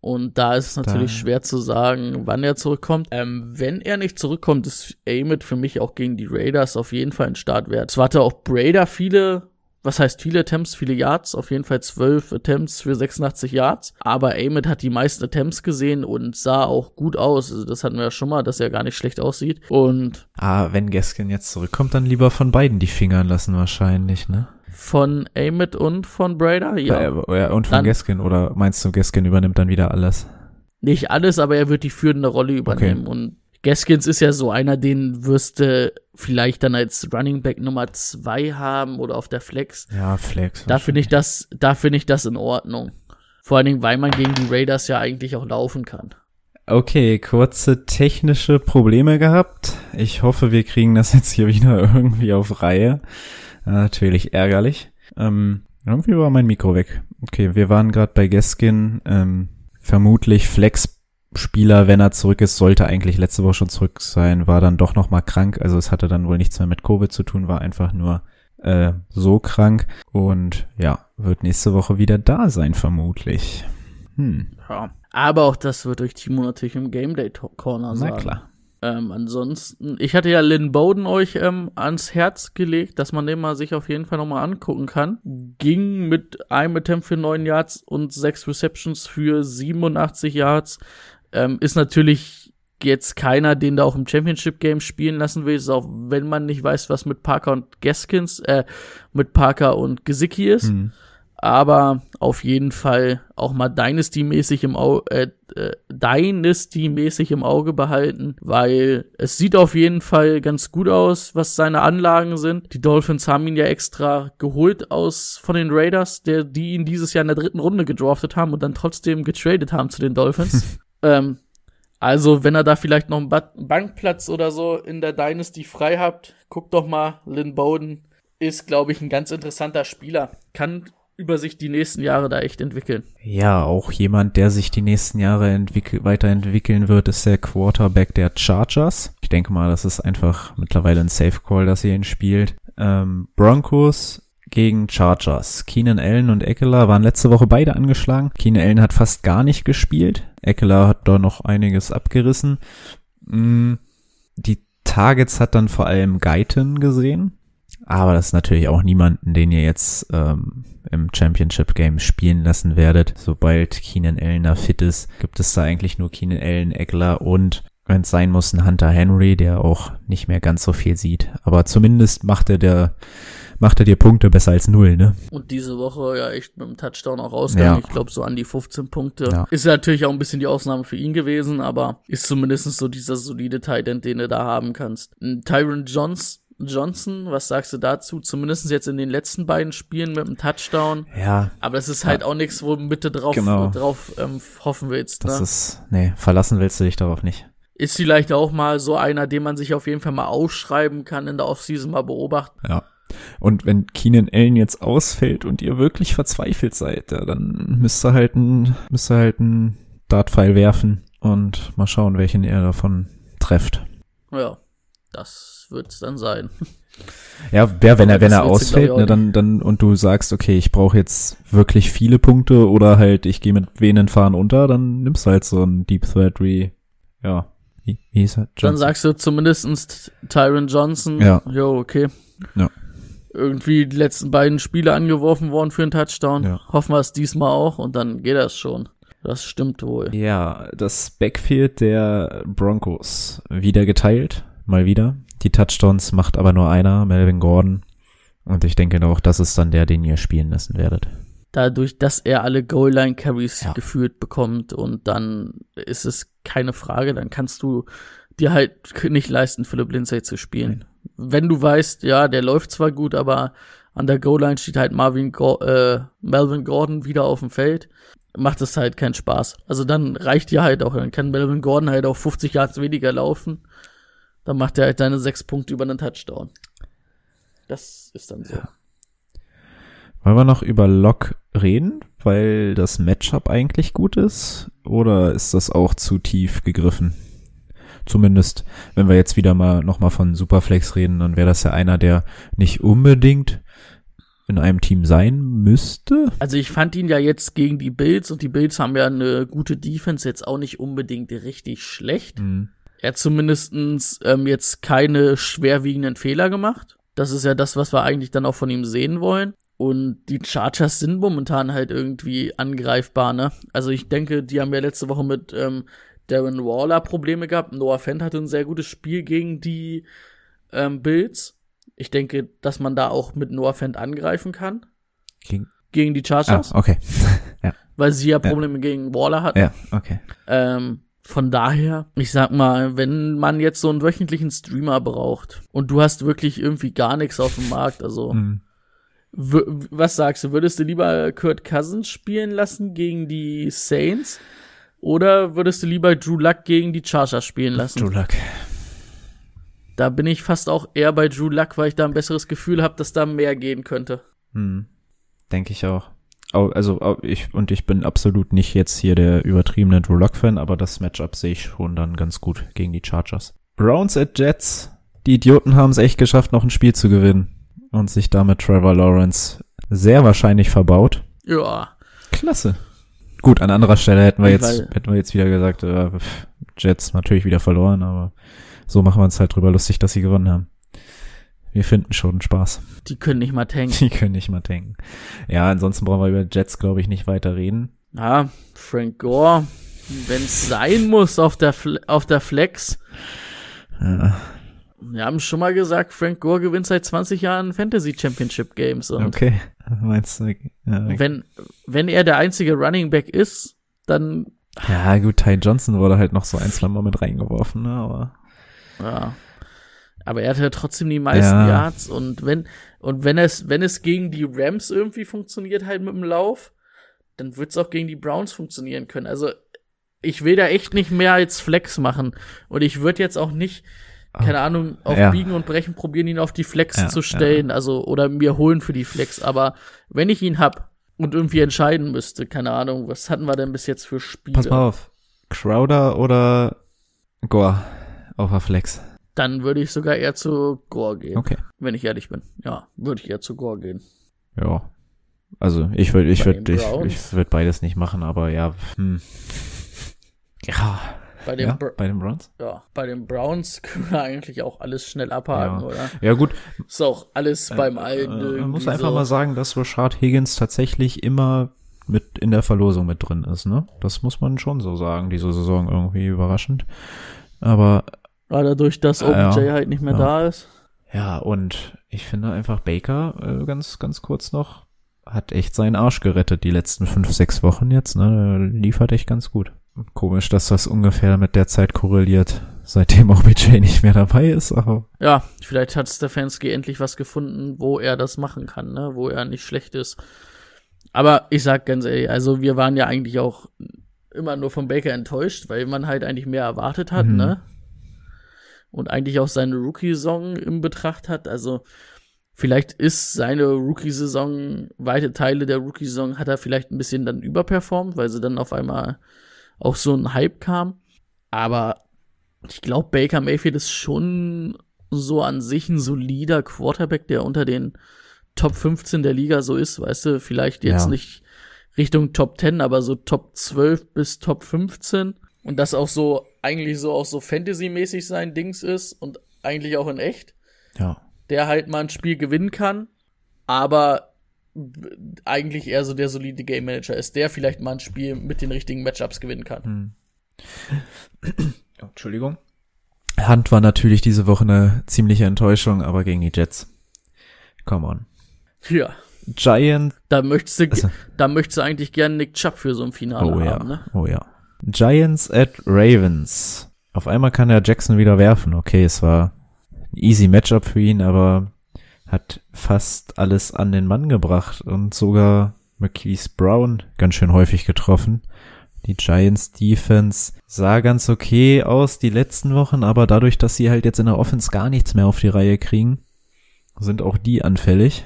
F: Und da ist es natürlich
E: Da-
F: schwer zu sagen, wann er zurückkommt. Ähm, wenn er nicht zurückkommt, ist Amit für mich auch gegen die Raiders auf jeden Fall ein Startwert. Zwar hatte auch Brader viele, was heißt viele Attempts, viele Yards, auf jeden Fall zwölf Attempts für 86 Yards. Aber Amit hat die meisten Attempts gesehen und sah auch gut aus. Also das hatten wir ja schon mal, dass er gar nicht schlecht aussieht. Und
E: Ah, wenn Gaskin jetzt zurückkommt, dann lieber von beiden die Fingern lassen wahrscheinlich, ne?
F: Von Amit und von Brader, ja.
E: Ja und von
F: Dann-
E: Gaskin oder meinst du, Gaskin übernimmt dann wieder alles?
F: Nicht alles, aber er wird die führende Rolle übernehmen. Und Gaskins ist ja so einer, den wirst du vielleicht dann als Running Back Nummer zwei haben oder auf der Flex.
E: Ja, Flex.
F: Da finde ich das, da finde ich das in Ordnung. Vor allen Dingen, weil man gegen die Raiders ja eigentlich auch laufen kann.
E: Okay, kurze technische Probleme gehabt. Ich hoffe, wir kriegen das jetzt hier wieder irgendwie auf Reihe. Natürlich ärgerlich. Ähm, irgendwie war mein Mikro weg. Okay, wir waren gerade bei Gaskin. Ähm, vermutlich Flex-Spieler, wenn er zurück ist, sollte eigentlich letzte Woche schon zurück sein, war dann doch noch mal krank. Also es hatte dann wohl nichts mehr mit Covid zu tun, war einfach nur äh, so krank. Und ja, wird nächste Woche wieder da sein, vermutlich. Hm,
F: Ja. Aber auch das wird euch Timo natürlich im Game Day Corner
E: na
F: sagen.
E: klar.
F: Ähm, ansonsten, ich hatte ja Lynn Bowden euch ähm, ans Herz gelegt, dass man den mal sich auf jeden Fall nochmal angucken kann. Ging mit einem Attempt für 9 Yards und 6 Receptions für 87 Yards. Ähm, ist natürlich jetzt keiner, den da auch im Championship Game spielen lassen will, ist auch wenn man nicht weiß, was mit Parker und Gaskins, äh, mit Parker und Gesicki ist
E: Hm.
F: Aber auf jeden Fall auch mal Dynasty-mäßig im Auge, äh, äh, Dynasty-mäßig im Auge behalten, weil es sieht auf jeden Fall ganz gut aus, was seine Anlagen sind. Die Dolphins haben ihn ja extra geholt aus von den Raiders, der die ihn dieses Jahr in der dritten Runde gedraftet haben und dann trotzdem getradet haben zu den Dolphins. ähm, also, wenn er da vielleicht noch einen Ba- Bankplatz oder so in der Dynasty frei habt, guckt doch mal, Lynn Bowden ist, glaube ich, ein ganz interessanter Spieler. Kann über sich die nächsten Jahre da echt entwickeln.
E: Ja, auch jemand, der sich die nächsten Jahre entwickel weiterentwickeln wird, ist der Quarterback der Chargers. Ich denke mal, das ist einfach mittlerweile ein Safe Call, dass ihr ihn spielt. Ähm, Broncos gegen Chargers. Keenan Allen und Eckler waren letzte Woche beide angeschlagen. Keenan Allen hat fast gar nicht gespielt. Eckler hat da noch einiges abgerissen. Mm, Die Targets hat dann vor allem Guyton gesehen. Aber das ist natürlich auch niemanden, den ihr jetzt ähm, im Championship Game spielen lassen werdet. Sobald Keenan Allen da fit ist, gibt es da eigentlich nur Keenan Allen, Eckler und wenn es sein muss, ein Hunter Henry, der auch nicht mehr ganz so viel sieht. Aber zumindest macht er der macht er dir Punkte besser als null, ne?
F: Und diese Woche ja echt mit dem Touchdown auch rausgegangen.
E: Ja.
F: Ich glaube so an die 15 Punkte.
E: Ja.
F: Ist natürlich auch ein bisschen die Ausnahme für ihn gewesen, aber ist zumindest so dieser solide Tight End, den du da haben kannst. Tyron Johns, Johnson, was sagst du dazu? Zumindest jetzt in den letzten beiden Spielen mit dem Touchdown.
E: Ja,
F: Aber das ist halt auch nichts, wo Mitte drauf,
E: Genau.
F: drauf ähm, hoffen willst.
E: das
F: Ne?
E: ist, nee, verlassen willst du dich darauf nicht.
F: Ist vielleicht auch mal so einer, den man sich auf jeden Fall mal aufschreiben kann in der Offseason mal beobachten.
E: Ja. Und wenn Keenan Allen jetzt ausfällt und ihr wirklich verzweifelt seid, ja, dann müsst ihr halt ein, müsst ihr halt ein Dartpfeil werfen und mal schauen, welchen ihr davon trefft.
F: Ja, das wird's dann sein.
E: Ja, wer, wenn er, wenn er ausfällt, ne, dann, dann, und du sagst, okay, ich brauche jetzt wirklich viele Punkte oder halt, ich gehe mit wenigen Fahren unter, dann nimmst du halt so ein Deep Threat wie, ja, wie, wie hieß er?
F: Dann
E: Johnson.
F: sagst du zumindest Tyron Johnson.
E: Ja.
F: Jo, okay.
E: Ja.
F: Irgendwie die letzten beiden Spiele angeworfen worden für einen Touchdown.
E: Ja.
F: Hoffen wir es diesmal auch und dann geht das schon. Das stimmt wohl.
E: Ja, das Backfield der Broncos wieder geteilt, mal wieder. Die Touchdowns macht aber nur einer, Melvin Gordon. Und ich denke auch, das ist dann der, den ihr spielen lassen werdet.
F: Dadurch, dass er alle Goal-Line-Carries
E: Ja.
F: geführt bekommt und dann ist es keine Frage, dann kannst du dir halt nicht leisten, Philipp Lindsay zu spielen. Wenn du weißt, ja, der läuft zwar gut, aber an der Goal-Line steht halt Marvin Go äh, Melvin Gordon wieder auf dem Feld, macht es halt keinen Spaß. Also dann reicht dir halt auch, dann kann Melvin Gordon halt auch 50 Yards weniger laufen. Dann macht er halt deine sechs Punkte über einen Touchdown. Das ist dann so.
E: Wollen wir noch über Lock reden, weil das Matchup eigentlich gut ist? Oder ist das auch zu tief gegriffen? Zumindest, wenn wir jetzt wieder mal nochmal von Superflex reden, dann wäre das ja einer, der nicht unbedingt in einem Team sein müsste.
F: Also ich fand ihn ja jetzt gegen die Bills und die Bills haben ja eine gute Defense, jetzt auch nicht unbedingt richtig schlecht. Er hat zumindestens ähm, jetzt keine schwerwiegenden Fehler gemacht. Das ist ja das, was wir eigentlich dann auch von ihm sehen wollen. Und die Chargers sind momentan halt irgendwie angreifbar, ne? Also ich denke, die haben ja letzte Woche mit ähm, Darren Waller Probleme gehabt. Noah Fent hatte ein sehr gutes Spiel gegen die ähm, Bills. Ich denke, dass man da auch mit Noah Fent angreifen kann.
E: Gegen-
F: Gegen die
E: Ah,
F: Chargers.
E: okay.
F: Weil sie ja Probleme gegen Waller hatten.
E: Ja, okay.
F: Ähm, von daher, ich sag mal, wenn man jetzt so einen wöchentlichen Streamer braucht und du hast wirklich irgendwie gar nichts auf dem Markt, also
E: Mhm.
F: was sagst du, würdest du lieber Kurt Cousins spielen lassen gegen die Saints oder würdest du lieber Drew Luck gegen die Chargers spielen lassen?
E: Drew Luck.
F: Da bin ich fast auch eher bei Drew Luck, weil ich da ein besseres Gefühl habe, dass da mehr gehen könnte.
E: Hm. Denke ich auch. Also ich und ich bin absolut nicht jetzt hier der übertriebene Drew Lock Fan, aber das Matchup sehe ich schon dann ganz gut gegen die Chargers. Browns at Jets. Die Idioten haben es echt geschafft, noch ein Spiel zu gewinnen und sich damit Trevor Lawrence sehr wahrscheinlich verbaut.
F: Ja,
E: Klasse. Gut, an anderer Stelle hätten wir
F: Ich
E: jetzt hätten wir jetzt wieder gesagt, äh, Jets natürlich wieder verloren, aber so machen wir uns halt drüber lustig, dass sie gewonnen haben. Wir finden schon Spaß.
F: die können nicht mal tanken.
E: Die können nicht mal denken. Ja, ansonsten brauchen wir über Jets, glaube ich, nicht weiter reden.
F: Ja, Frank Gore, wenn's sein muss auf der, Fle auf der Flex.
E: Ja,
F: Wir haben schon mal gesagt, Frank Gore gewinnt seit 20 Jahren Fantasy Championship Games.
E: Okay. Meinst du? Ja,
F: wenn, wenn er der einzige Running Back ist, dann,
E: ja, gut, Ty Johnson wurde halt noch so ein, zwei Mal mit reingeworfen, ne, aber
F: ja. Aber er hatte ja trotzdem die meisten
E: Ja.
F: Yards und wenn, und wenn es, wenn es gegen die Rams irgendwie funktioniert halt mit dem Lauf, dann wird's auch gegen die Browns funktionieren können. Also, ich will da echt nicht mehr als Flex machen. Und ich würde jetzt auch nicht, keine Ahnung, auf
E: Ja.
F: Biegen und Brechen probieren, ihn auf die Flex
E: Ja,
F: zu stellen, also oder mir holen für die Flex. Aber wenn ich ihn hab und irgendwie entscheiden müsste, keine Ahnung, was hatten wir denn bis jetzt für Spiele?
E: pass mal auf. Crowder oder Gore auf der Flex.
F: Dann würde ich sogar eher zu Gore gehen,
E: Okay.
F: wenn ich ehrlich bin. Ja, würde ich eher zu Gore gehen.
E: Ja. Also ich würde ich würde ich, ich würde beides nicht machen, aber ja. Hm. Ja.
F: Bei den,
E: ja, bei den Browns?
F: ja, bei den Browns können wir eigentlich auch alles schnell abhaken,
E: Ja.
F: oder?
E: Ja, gut.
F: Ist auch alles beim Alten.
E: Äh, man muss einfach
F: so.
E: mal sagen, dass Rashard Higgins tatsächlich immer mit in der Verlosung mit drin ist, ne? Das muss man schon so sagen, diese Saison irgendwie überraschend. Aber
F: Ja, dadurch, dass
E: Ja,
F: OBJ
E: ja.
F: halt nicht mehr
E: Ja.
F: da ist.
E: Ja, und ich finde einfach Baker, äh, ganz, ganz kurz noch, hat echt seinen Arsch gerettet die letzten fünf, sechs Wochen jetzt, ne? Liefert echt ganz gut. Komisch, dass das ungefähr mit der Zeit korreliert, seitdem auch BJ nicht mehr dabei ist, aber.
F: Ja, vielleicht hat Stefanski endlich was gefunden, wo er das machen kann, ne? Wo er nicht schlecht ist. Aber ich sag ganz ehrlich, also wir waren ja eigentlich auch immer nur vom Baker enttäuscht, weil man halt eigentlich mehr erwartet hat,
E: Mhm.
F: ne? Und eigentlich auch seine Rookie-Saison im Betracht hat. Also vielleicht ist seine Rookie-Saison, weite Teile der Rookie-Saison hat er vielleicht ein bisschen dann überperformt, weil sie dann auf einmal auch so ein Hype kam. Aber ich glaube, Baker Mayfield ist schon so an sich ein solider Quarterback, der unter den Top 15 der Liga so ist, weißt du, vielleicht jetzt
E: Ja.
F: nicht Richtung Top 10, aber so Top 12 bis Top 15 und das auch so eigentlich so auch so Fantasy-mäßig sein Dings ist und eigentlich auch in echt,
E: Ja.
F: der halt mal ein Spiel gewinnen kann, aber eigentlich eher so der solide Game Manager ist, der vielleicht mal ein Spiel mit den richtigen Matchups gewinnen kann.
E: Hm. Oh, Entschuldigung. Hunt war natürlich diese Woche eine ziemliche Enttäuschung, aber gegen die Jets. Come on.
F: Ja,
E: Giant,
F: da möchtest du,
E: Also-
F: da möchtest du eigentlich gerne Nick Chubb für so ein Finale
E: oh ja,
F: haben, ne?
E: oh ja. Giants at Ravens. Auf einmal kann der Jackson wieder werfen. Okay, es war ein easy Matchup für ihn, aber hat fast alles an den Mann gebracht und sogar Marquise Brown ganz schön häufig getroffen. Die Giants Defense sah ganz okay aus die letzten Wochen, aber dadurch, dass sie halt jetzt in der Offense gar nichts mehr auf die Reihe kriegen, sind auch die anfällig.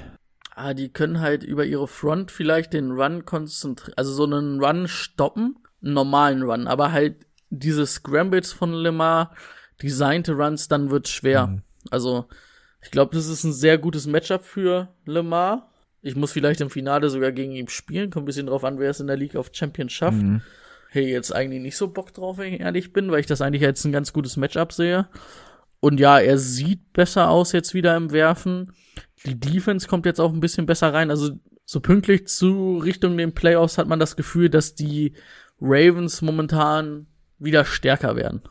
F: Ah, die können halt über ihre Front vielleicht den Run konzentrieren, also so einen Run stoppen, normalen Run, aber halt diese Scrambles von Lemar, designte Runs, dann wird schwer.
E: Mhm.
F: Also, ich glaube, das ist ein sehr gutes Matchup für Lemar. Ich muss vielleicht im Finale sogar gegen ihn spielen, kommt ein bisschen drauf an, wer es in der League of Champions schafft.
E: Mhm.
F: Hey, jetzt eigentlich nicht so Bock drauf, wenn ich ehrlich bin, weil ich das eigentlich als ein ganz gutes Matchup sehe. Und ja, er sieht besser aus jetzt wieder im Werfen. Die Defense kommt jetzt auch ein bisschen besser rein. Also so pünktlich zu Richtung den Playoffs hat man das Gefühl, dass die Ravens momentan wieder stärker werden.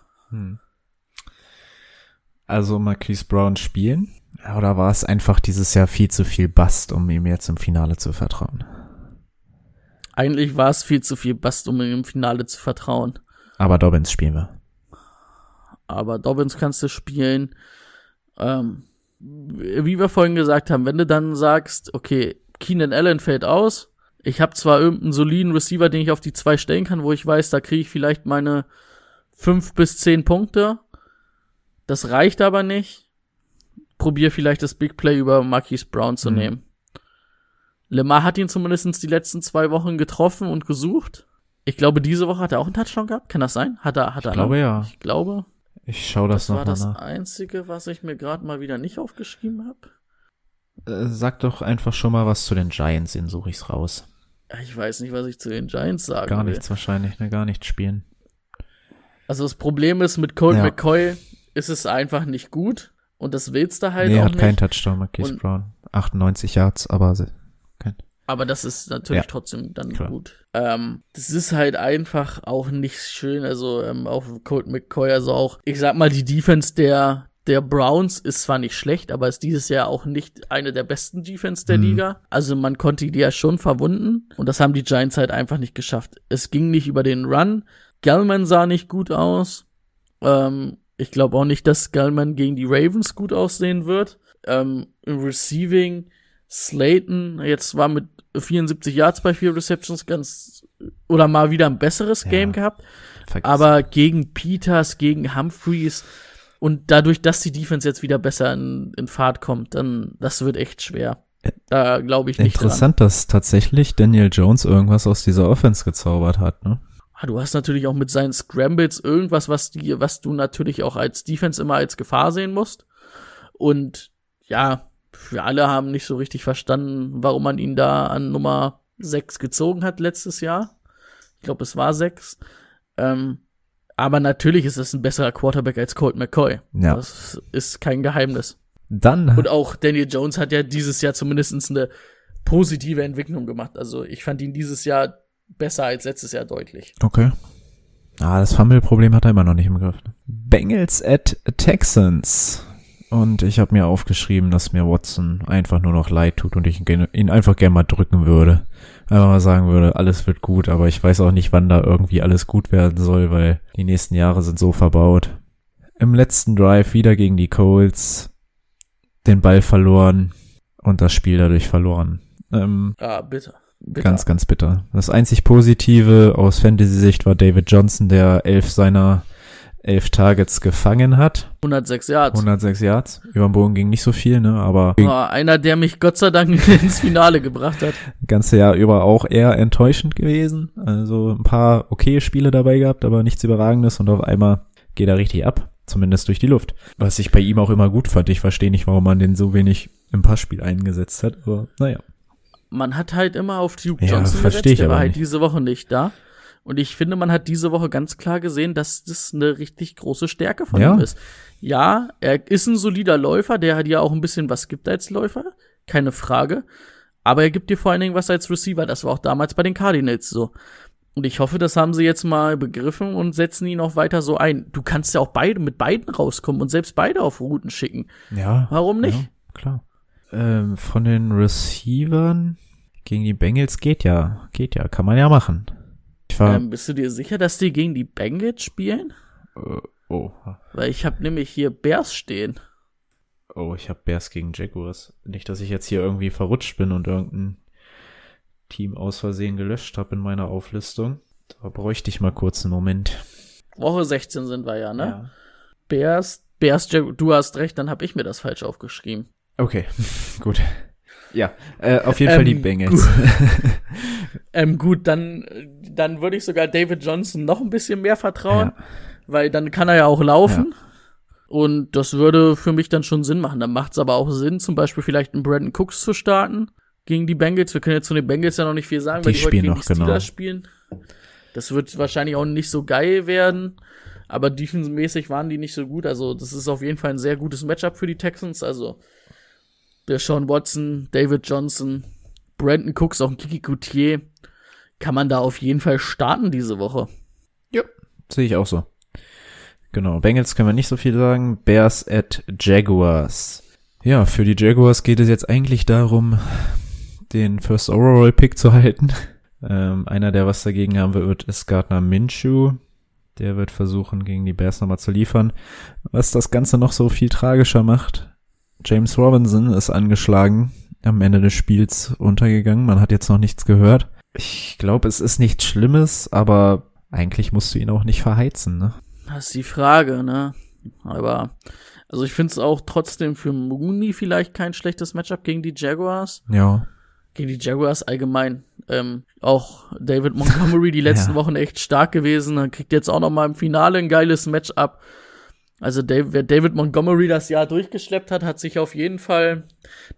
E: Also Marquise Brown spielen? Oder war es einfach dieses Jahr viel zu viel Bast, um ihm jetzt im Finale zu vertrauen?
F: Eigentlich war es viel zu viel Bast, um ihm im Finale zu vertrauen.
E: Aber Dobbins spielen wir.
F: Aber Dobbins kannst du spielen. Ähm, wie wir vorhin gesagt haben, wenn du dann sagst, okay, Keenan Allen fällt aus, ich habe zwar irgendeinen soliden Receiver, den ich auf die zwei stellen kann, wo ich weiß, da kriege ich vielleicht meine fünf bis zehn Punkte. Das reicht aber nicht. Probier vielleicht das Big Play über Marquise Brown zu
E: Mhm.
F: nehmen. Lemar hat ihn zumindest die letzten zwei Wochen getroffen und gesucht. Ich glaube, diese Woche hat er auch einen Touchdown gehabt. Kann das sein? Hat er, hat er.
E: Ich glaube
F: ne?
E: ja.
F: Ich glaube.
E: Ich schaue das,
F: Das war
E: nochmal
F: das
E: nach.
F: Einzige, was ich mir gerade mal wieder nicht aufgeschrieben habe.
E: Äh, sag doch einfach schon mal was zu den Giants, den suche ich's raus.
F: Ich weiß nicht, was ich zu den Giants sagen
E: Gar
F: will.
E: nichts wahrscheinlich, ne? Gar nichts spielen.
F: Also das Problem ist, mit Colt
E: Ja.
F: McCoy ist es einfach nicht gut. Und das willst du halt
E: nee,
F: auch
E: hat
F: nicht.
E: keinen Touchdown, Marquise Brown. 98 Yards, aber kein.
F: Aber das ist natürlich
E: Ja.
F: trotzdem dann
E: Klar.
F: gut. Ähm, das ist halt einfach auch nicht schön. Also ähm, auch Colt McCoy, also auch, ich sag mal, die Defense der, der Browns ist zwar nicht schlecht, aber ist dieses Jahr auch nicht eine der besten Defense der
E: Mhm.
F: Liga. Also man konnte die ja schon verwunden und das haben die Giants halt einfach nicht geschafft. Es ging nicht über den Run. Gallman sah nicht gut aus. Ähm, ich glaube auch nicht, dass Gallman gegen die Ravens gut aussehen wird. Ähm, Im Receiving, Slayton jetzt war mit 74 Yards bei vier Receptions ganz oder mal wieder ein besseres
E: Ja.
F: Game gehabt.
E: Vergiss.
F: Aber gegen Peters, gegen Humphreys und dadurch, dass die Defense jetzt wieder besser in, in Fahrt kommt, dann das wird echt schwer. Da glaube ich nicht dran.
E: Interessant, dass tatsächlich Daniel Jones irgendwas aus dieser Offense gezaubert hat, ne?
F: Ah, Du hast natürlich auch mit seinen Scrambles irgendwas, was die, was du natürlich auch als Defense immer als Gefahr sehen musst. Und ja, wir alle haben nicht so richtig verstanden, warum man ihn da an Nummer 6 gezogen hat letztes Jahr. Ich glaube, es war 6. Ähm, aber natürlich ist es ein besserer Quarterback als Colt McCoy.
E: Ja.
F: Das ist kein Geheimnis.
E: Dann
F: Und auch Daniel Jones hat ja dieses Jahr zumindest eine positive Entwicklung gemacht. Also ich fand ihn dieses Jahr besser als letztes Jahr deutlich.
E: Okay. Ah, das Fumble-Problem hat er immer noch nicht im Griff. Bengals at Texans. Und ich habe mir aufgeschrieben, dass mir Watson einfach nur noch leid tut und ich ihn einfach gerne mal drücken würde. Einfach mal sagen würde, alles wird gut, aber ich weiß auch nicht, wann da irgendwie alles gut werden soll, weil die nächsten Jahre sind so verbaut. Im letzten Drive wieder gegen die Colts den Ball verloren und das Spiel dadurch verloren. Ähm,
F: Ah, bitte. bitter.
E: Ganz, ganz bitter. Das einzig Positive aus Fantasy-Sicht war David Johnson, der elf seiner elf Targets gefangen hat.
F: 106 Yards.
E: 106 Yards. Über den Bogen ging nicht so viel, ne, aber
F: War einer, der mich Gott sei Dank ins Finale gebracht hat.
E: ganze Jahr über auch eher enttäuschend gewesen. Also ein paar okay Spiele dabei gehabt, aber nichts Überragendes und auf einmal geht er richtig ab. Zumindest durch die Luft. Was ich bei ihm auch immer gut fand. Ich verstehe nicht, warum man den so wenig im Passspiel eingesetzt hat, aber naja.
F: Man hat halt immer auf Duke
E: Ja,
F: Johnson
E: versteh
F: gesetzt,
E: ich
F: der
E: aber
F: war halt
E: nicht.
F: diese Woche nicht da. Und ich finde, man hat diese Woche ganz klar gesehen, dass das eine richtig große Stärke von
E: Ja.
F: ihm ist. Ja, er ist ein solider Läufer, der dir auch ein bisschen was gibt als Läufer, keine Frage. Aber er gibt dir vor allen Dingen was als Receiver. Das war auch damals bei den Cardinals so. Und ich hoffe, das haben sie jetzt mal begriffen und setzen ihn auch weiter so ein. Du kannst ja auch beide mit beiden rauskommen und selbst beide auf Routen schicken.
E: Ja.
F: Warum nicht?
E: Ja, klar. Ähm, von den Receivern gegen die Bengals geht ja, geht ja, kann man ja machen. War,
F: Ähm, bist du dir sicher, dass die gegen die Bengals spielen?
E: äh, oh,
F: Weil ich habe nämlich hier Bears stehen.
E: oh, ich habe Bears gegen Jaguars. Nicht, dass ich jetzt hier irgendwie verrutscht bin und irgendein Team aus Versehen gelöscht habe in meiner Auflistung. Da bräuchte ich mal kurz einen Moment.
F: Woche 16 sind wir ja, ne?
E: Ja.
F: Bears, Bears, du hast recht, dann habe ich mir das falsch aufgeschrieben.
E: Okay, gut. Ja, äh, auf jeden Fall die
F: Ähm,
E: Bengals.
F: Ähm, gut, dann, dann würde ich sogar David Johnson noch ein bisschen mehr vertrauen,
E: Ja.
F: weil dann kann er ja auch laufen. Und das würde für mich dann schon Sinn machen. Dann macht es aber auch Sinn, zum Beispiel vielleicht einen Brandon Cooks zu starten gegen die Bengals. Wir können jetzt zu den Bengals ja noch nicht viel sagen,
E: Die
F: weil die heute
E: spielen
F: gegen
E: noch,
F: die Steelers
E: genau.
F: spielen. Das wird wahrscheinlich auch nicht so geil werden. Aber defensemäßig waren die nicht so gut. Also, das ist auf jeden Fall ein sehr gutes Matchup für die Texans. Also, der Sean Watson, David Johnson, Brandon Cooks, auch ein Kiki Coutier, kann man da auf jeden Fall starten diese Woche.
E: Sehe ich auch so. Genau, Bengals können wir nicht so viel sagen. Bears at Jaguars. Ja, für die Jaguars geht es jetzt eigentlich darum, den First Overall Pick zu halten. Ähm, einer, der was dagegen haben wird, ist Gardner Minshew. Der wird versuchen, gegen die Bears nochmal zu liefern. Was das Ganze noch so viel tragischer macht. James Robinson ist angeschlagen, am Ende des Spiels untergegangen. Man hat jetzt noch nichts gehört. Ich glaube, es ist nichts Schlimmes, aber eigentlich musst du ihn auch nicht verheizen, ne?
F: Das ist die Frage, ne? Aber, also ich finde es auch trotzdem für Mooney vielleicht kein schlechtes Matchup gegen die Jaguars.
E: Ja.
F: Gegen die Jaguars allgemein. Ähm, auch David Montgomery die letzten
E: Ja.
F: Wochen echt stark gewesen. Dann kriegt jetzt auch noch mal im Finale ein geiles Matchup. Also David Montgomery das Jahr durchgeschleppt hat, hat sich auf jeden Fall,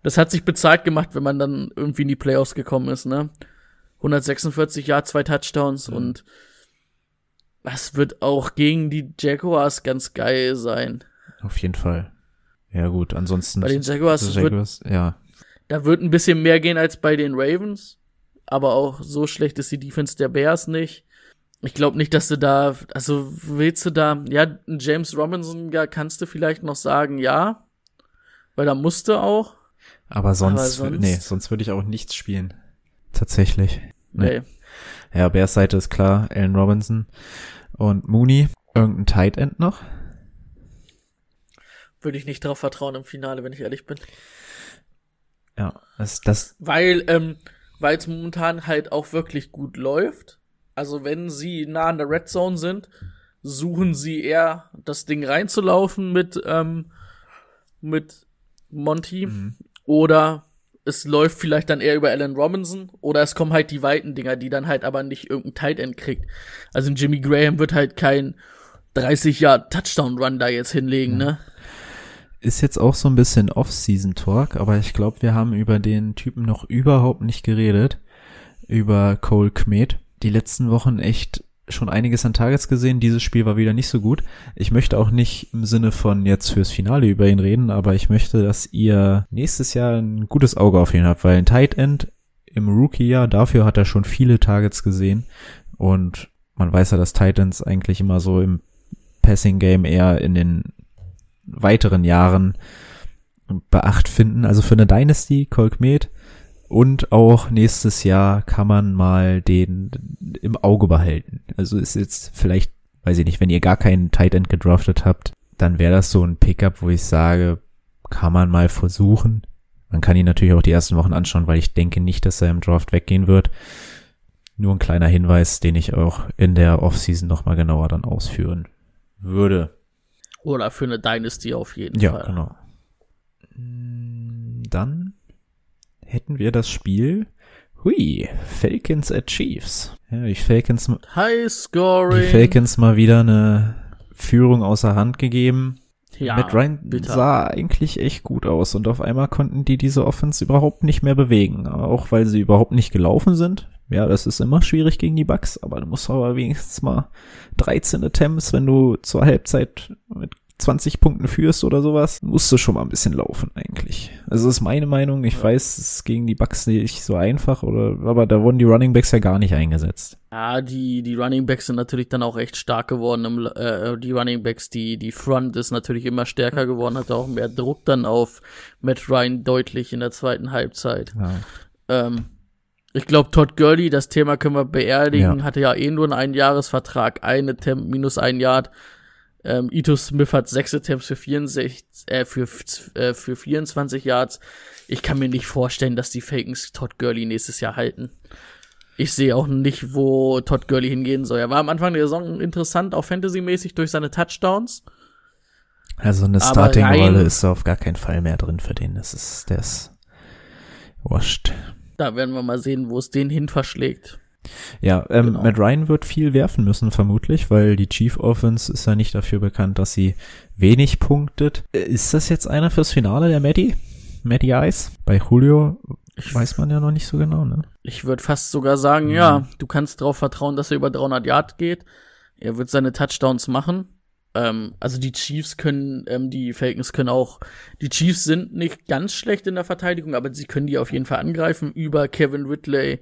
F: das hat sich bezahlt gemacht, wenn man dann irgendwie in die Playoffs gekommen ist, ne? 146 Jahre, zwei Touchdowns und das wird auch gegen die Jaguars ganz geil sein.
E: Auf jeden Fall. Ja, gut, ansonsten.
F: Bei den Jaguars
E: die
F: wird
E: Jaguars ja.
F: Da wird ein bisschen mehr gehen als bei den Ravens. Aber auch so schlecht ist die Defense der Bears nicht. Ich glaube nicht, dass du da, also willst du da, ja, James Robinson ja, kannst du vielleicht noch sagen, ja. Weil da musste auch.
E: Aber sonst,
F: Aber sonst-
E: nee, sonst würde ich auch nichts spielen. Tatsächlich. Nee.
F: Nee.
E: Ja, Bears Seite ist klar, Allen Robinson und Mooney. Irgendein Tight End noch?
F: Würde ich nicht drauf vertrauen im Finale, wenn ich ehrlich bin.
E: Ja, das, das,
F: Weil, ähm, weil es momentan halt auch wirklich gut läuft. Also wenn sie nah an der Red Zone sind, suchen sie eher das Ding reinzulaufen mit, ähm, mit Monty. Oder es läuft vielleicht dann eher über Allen Robinson. Oder es kommen halt die weiten Dinger, die dann halt aber nicht irgendein Tight End kriegt. Also Jimmy Graham wird halt kein 30 Jahr Touchdown Run da jetzt hinlegen, ne?
E: ist jetzt auch so ein bisschen Off-Season-Talk, aber ich glaube, wir haben über den Typen noch überhaupt nicht geredet. Über Cole Kmet. Die letzten Wochen echt schon einiges an Targets gesehen. Dieses Spiel war wieder nicht so gut. Ich möchte auch nicht im Sinne von jetzt fürs Finale über ihn reden, aber ich möchte, dass ihr nächstes Jahr ein gutes Auge auf ihn habt, weil ein Tight End im Rookie-Jahr, dafür hat er schon viele Targets gesehen und man weiß ja, dass Titans eigentlich immer so im Passing-Game eher in den weiteren Jahren Beacht finden. Also für eine Dynasty, Kolkmet und auch nächstes Jahr kann man mal den im Auge behalten. Also ist jetzt vielleicht, weiß ich nicht, wenn ihr gar keinen Tight End gedraftet habt, dann wäre das so ein Pickup, wo ich sage, kann man mal versuchen. Man kann ihn natürlich auch die ersten Wochen anschauen, weil ich denke nicht, dass er im Draft weggehen wird. Nur ein kleiner Hinweis, den ich auch in der Offseason nochmal genauer dann ausführen würde.
F: Oder für eine Dynasty auf jeden
E: ja,
F: Fall.
E: Ja, genau. Dann hätten wir das Spiel. Hui, Falcons at Chiefs. Ja, die Falcons,
F: High Scoring.
E: die Falcons mal wieder eine Führung außer Hand gegeben.
F: Ja,
E: Matt Ryan
F: bitter.
E: sah eigentlich echt gut aus und auf einmal konnten die diese Offense überhaupt nicht mehr bewegen. Auch weil sie überhaupt nicht gelaufen sind. Ja, das ist immer schwierig gegen die Bucks, aber du musst aber wenigstens mal 13 Attempts, wenn du zur Halbzeit mit 20 Punkten führst oder sowas, musst du schon mal ein bisschen laufen eigentlich. Also das ist meine Meinung. Ich weiß, es ist gegen die Bucks nicht so einfach, oder aber da wurden die Running Backs ja gar nicht eingesetzt.
F: Ja, die, die Running Backs sind natürlich dann auch echt stark geworden. Im, äh, die Running Backs, die, die Front ist natürlich immer stärker geworden, hat auch mehr Druck dann auf Matt Ryan deutlich in der zweiten Halbzeit.
E: Ja.
F: Ähm, ich glaube, Todd Gurley, das Thema können wir beerdigen,
E: Ja.
F: hatte ja eh nur einen Einjahresvertrag, ein Attempt minus ein Yard. Ähm, Ito Smith hat sechs Attempts für 64, äh, für, äh, für 24 Yards. Ich kann mir nicht vorstellen, dass die Falcons Todd Gurley nächstes Jahr halten. Ich sehe auch nicht, wo Todd Gurley hingehen soll. Er war am Anfang der Saison interessant, auch fantasymäßig durch seine Touchdowns.
E: Also eine Starting-Rolle ist auf gar keinen Fall mehr drin für den. Das ist, der ist wurscht.
F: Da werden wir mal sehen, wo es den hin verschlägt.
E: Ja, ähm,
F: Genau.
E: Matt Ryan wird viel werfen müssen, vermutlich, weil die Chief Offense ist ja nicht dafür bekannt, dass sie wenig punktet. Äh, Ist das jetzt einer fürs Finale, der Matty? Matty Ice? Bei Julio weiß man ja noch nicht so genau, ne?
F: Ich würde fast sogar sagen, ja, du kannst darauf vertrauen, dass er über 300 Yard geht. Er wird seine Touchdowns machen. Ähm, also die Chiefs können, ähm, die Falcons können auch, die Chiefs sind nicht ganz schlecht in der Verteidigung, aber sie können die auf jeden Fall angreifen über Kevin Ridley.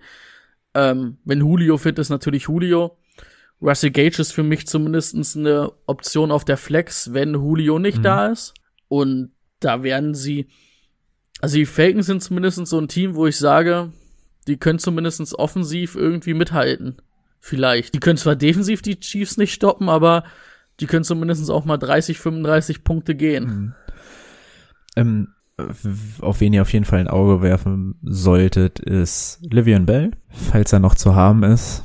F: Ähm, wenn Julio fit ist, natürlich Julio. Russell Gage ist für mich zumindestens eine Option auf der Flex, wenn Julio nicht
E: Mhm.
F: da ist. Und da werden sie, also die Falcons sind zumindest so ein Team, wo ich sage, die können zumindest offensiv irgendwie mithalten. Vielleicht. Die können zwar defensiv die Chiefs nicht stoppen, aber die können zumindest auch mal 30, 35 Punkte gehen.
E: Ähm, w- auf wen ihr auf jeden Fall ein Auge werfen solltet, ist Livian Bell, falls er noch zu haben ist.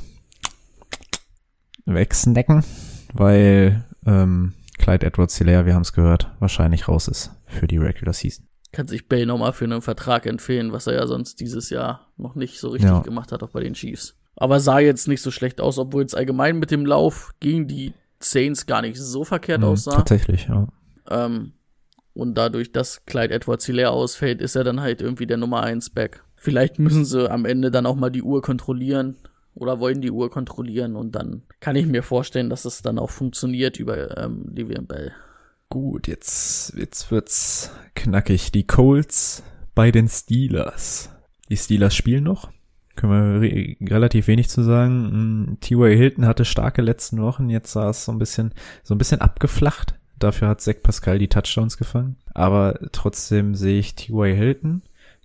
E: Wegsnacken, weil ähm, Clyde Edwards Hilaire, wir haben es gehört, wahrscheinlich raus ist für die Regular Season.
F: Kann sich Bell nochmal für einen Vertrag empfehlen, was er ja sonst dieses Jahr noch nicht so richtig
E: Ja.
F: gemacht hat, auch bei den Chiefs. Aber sah jetzt nicht so schlecht aus, obwohl es allgemein mit dem Lauf gegen die Saints gar nicht so verkehrt
E: Mhm,
F: aussah.
E: Tatsächlich, ja.
F: Ähm, und dadurch, dass Clyde Edwards Hilaire ausfällt, ist er dann halt irgendwie der Nummer 1 Back. Vielleicht müssen sie am Ende dann auch mal die Uhr kontrollieren oder wollen die Uhr kontrollieren und dann kann ich mir vorstellen, dass es dann auch funktioniert über ähm, Livian Bell.
E: Gut, jetzt, jetzt wird's knackig. Die Colts bei den Steelers. Die Steelers spielen noch. Können wir re relativ wenig zu sagen. Mm, T.Y. Hilton hatte starke letzten Wochen. Jetzt sah es so ein bisschen, so ein bisschen abgeflacht. Dafür hat Zach Pascal die Touchdowns gefangen. Aber trotzdem sehe ich T.Y. Hilton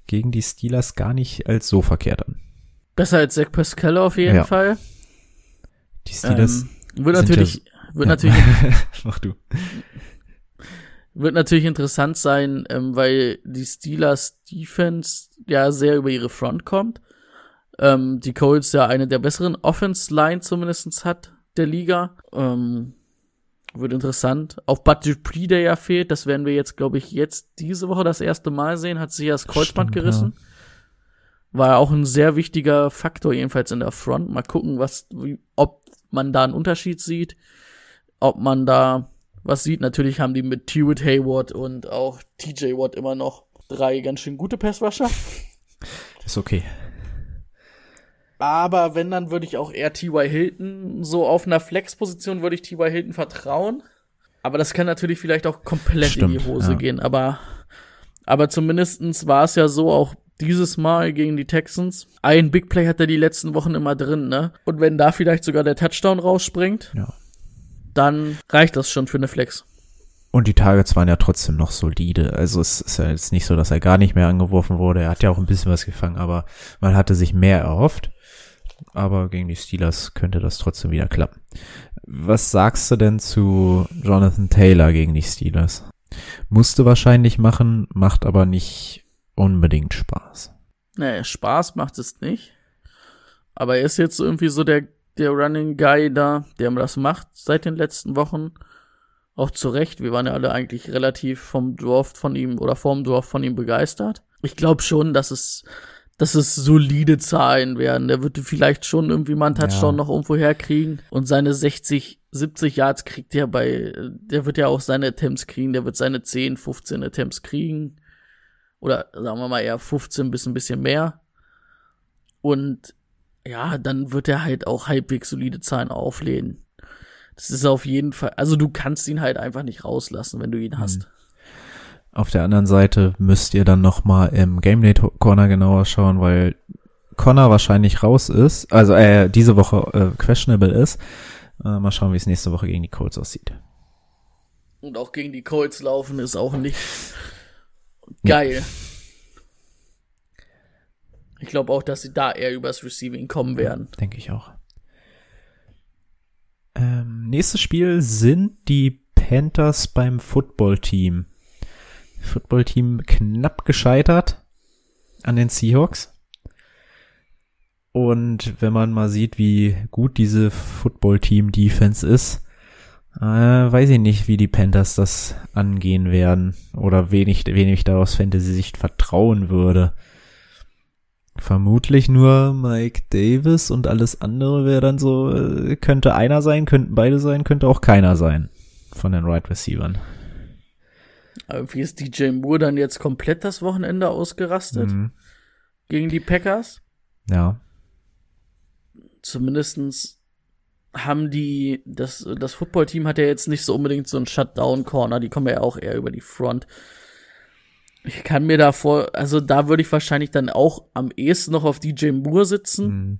E: gegen die Steelers gar nicht als so verkehrt an.
F: Besser als Zach Pascal auf jeden
E: Ja.
F: Fall.
E: Die Steelers.
F: ähm, wird natürlich,
E: ja-
F: wird
E: Ja.
F: natürlich
E: Mach du.
F: Wird natürlich interessant sein, ähm, weil die Steelers Defense ja sehr über ihre Front kommt. Ähm, die Colts ja eine der besseren Offense-Line zumindestens hat der Liga. Ähm, wird interessant. Auch Bud Dupree, der ja fehlt, das werden wir jetzt, glaube ich, jetzt diese Woche das erste Mal sehen, hat sich ja das Kreuzband
E: Stimmt,
F: gerissen. War auch ein sehr wichtiger Faktor, jedenfalls in der Front. Mal gucken, was, wie, ob man da einen Unterschied sieht, ob man da was sieht. Natürlich haben die mit T-Wood Hayward und auch TJ Watt immer noch drei ganz schön gute Passrusher.
E: Ist okay.
F: Aber wenn, dann würde ich auch eher T.Y. Hilton, so auf einer Flex-Position würde ich T.Y. Hilton vertrauen. Aber das kann natürlich vielleicht auch komplett in die
E: Stimmt,
F: Hose
E: ja.
F: gehen. Aber, aber zumindestens war es ja so auch dieses Mal gegen die Texans. Ein Big Play hat er die letzten Wochen immer drin, ne? Und wenn da vielleicht sogar der Touchdown rausspringt,
E: Ja.
F: dann reicht das schon für eine Flex.
E: Und die Targets waren ja trotzdem noch solide. Also es ist ja jetzt nicht so, dass er gar nicht mehr angeworfen wurde. Er hat ja auch ein bisschen was gefangen, aber man hatte sich mehr erhofft. Aber gegen die Steelers könnte das trotzdem wieder klappen. Was sagst du denn zu Jonathan Taylor gegen die Steelers? Musste wahrscheinlich machen, macht aber nicht unbedingt Spaß.
F: Nee, Spaß macht es nicht. Aber er ist jetzt irgendwie so der, der Running Guy da, der das macht seit den letzten Wochen. Auch zu Recht. Wir waren ja alle eigentlich relativ vom Draft von ihm oder vom Draft von ihm begeistert. Ich glaube schon, dass es, dass es solide Zahlen werden. Der wird vielleicht schon irgendwie mal einen Touchdown ja. noch irgendwo herkriegen. Und seine 60, 70 Yards kriegt er bei, der wird ja auch seine Attempts kriegen. Der wird seine 10, 15 Attempts kriegen. Oder sagen wir mal eher 15 bis ein bisschen mehr. Und ja, dann wird er halt auch halbwegs solide Zahlen auflehnen. Das ist auf jeden Fall, also du kannst ihn halt einfach nicht rauslassen, wenn du ihn hast. Hm.
E: Auf der anderen Seite müsst ihr dann noch mal im Game Day Corner genauer schauen, weil Connor wahrscheinlich raus ist, also äh, diese Woche äh, questionable ist. Äh, mal schauen, wie es nächste Woche gegen die Colts aussieht.
F: Und auch gegen die Colts laufen ist auch nicht geil. Ja. Ich glaube auch, dass sie da eher übers Receiving kommen werden.
E: Denke ich auch. Ähm, nächstes Spiel sind die Panthers beim Football-Team. Football-Team knapp gescheitert an den Seahawks. Und wenn man mal sieht, wie gut diese Football-Team-Defense ist, äh, weiß ich nicht, wie die Panthers das angehen werden oder wenig, wenig daraus Fantasy-Sicht vertrauen würde. Vermutlich nur Mike Davis und alles andere wäre dann so, äh, könnte einer sein, könnten beide sein, könnte auch keiner sein von den Right Receivern.
F: Wie ist DJ Moore dann jetzt komplett das Wochenende ausgerastet? Mhm. Gegen die Packers?
E: Ja.
F: Zumindestens haben die, das, das Footballteam hat ja jetzt nicht so unbedingt so einen Shutdown-Corner, die kommen ja auch eher über die Front. Ich kann mir davor, also da würde ich wahrscheinlich dann auch am ehesten noch auf DJ Moore sitzen, mhm.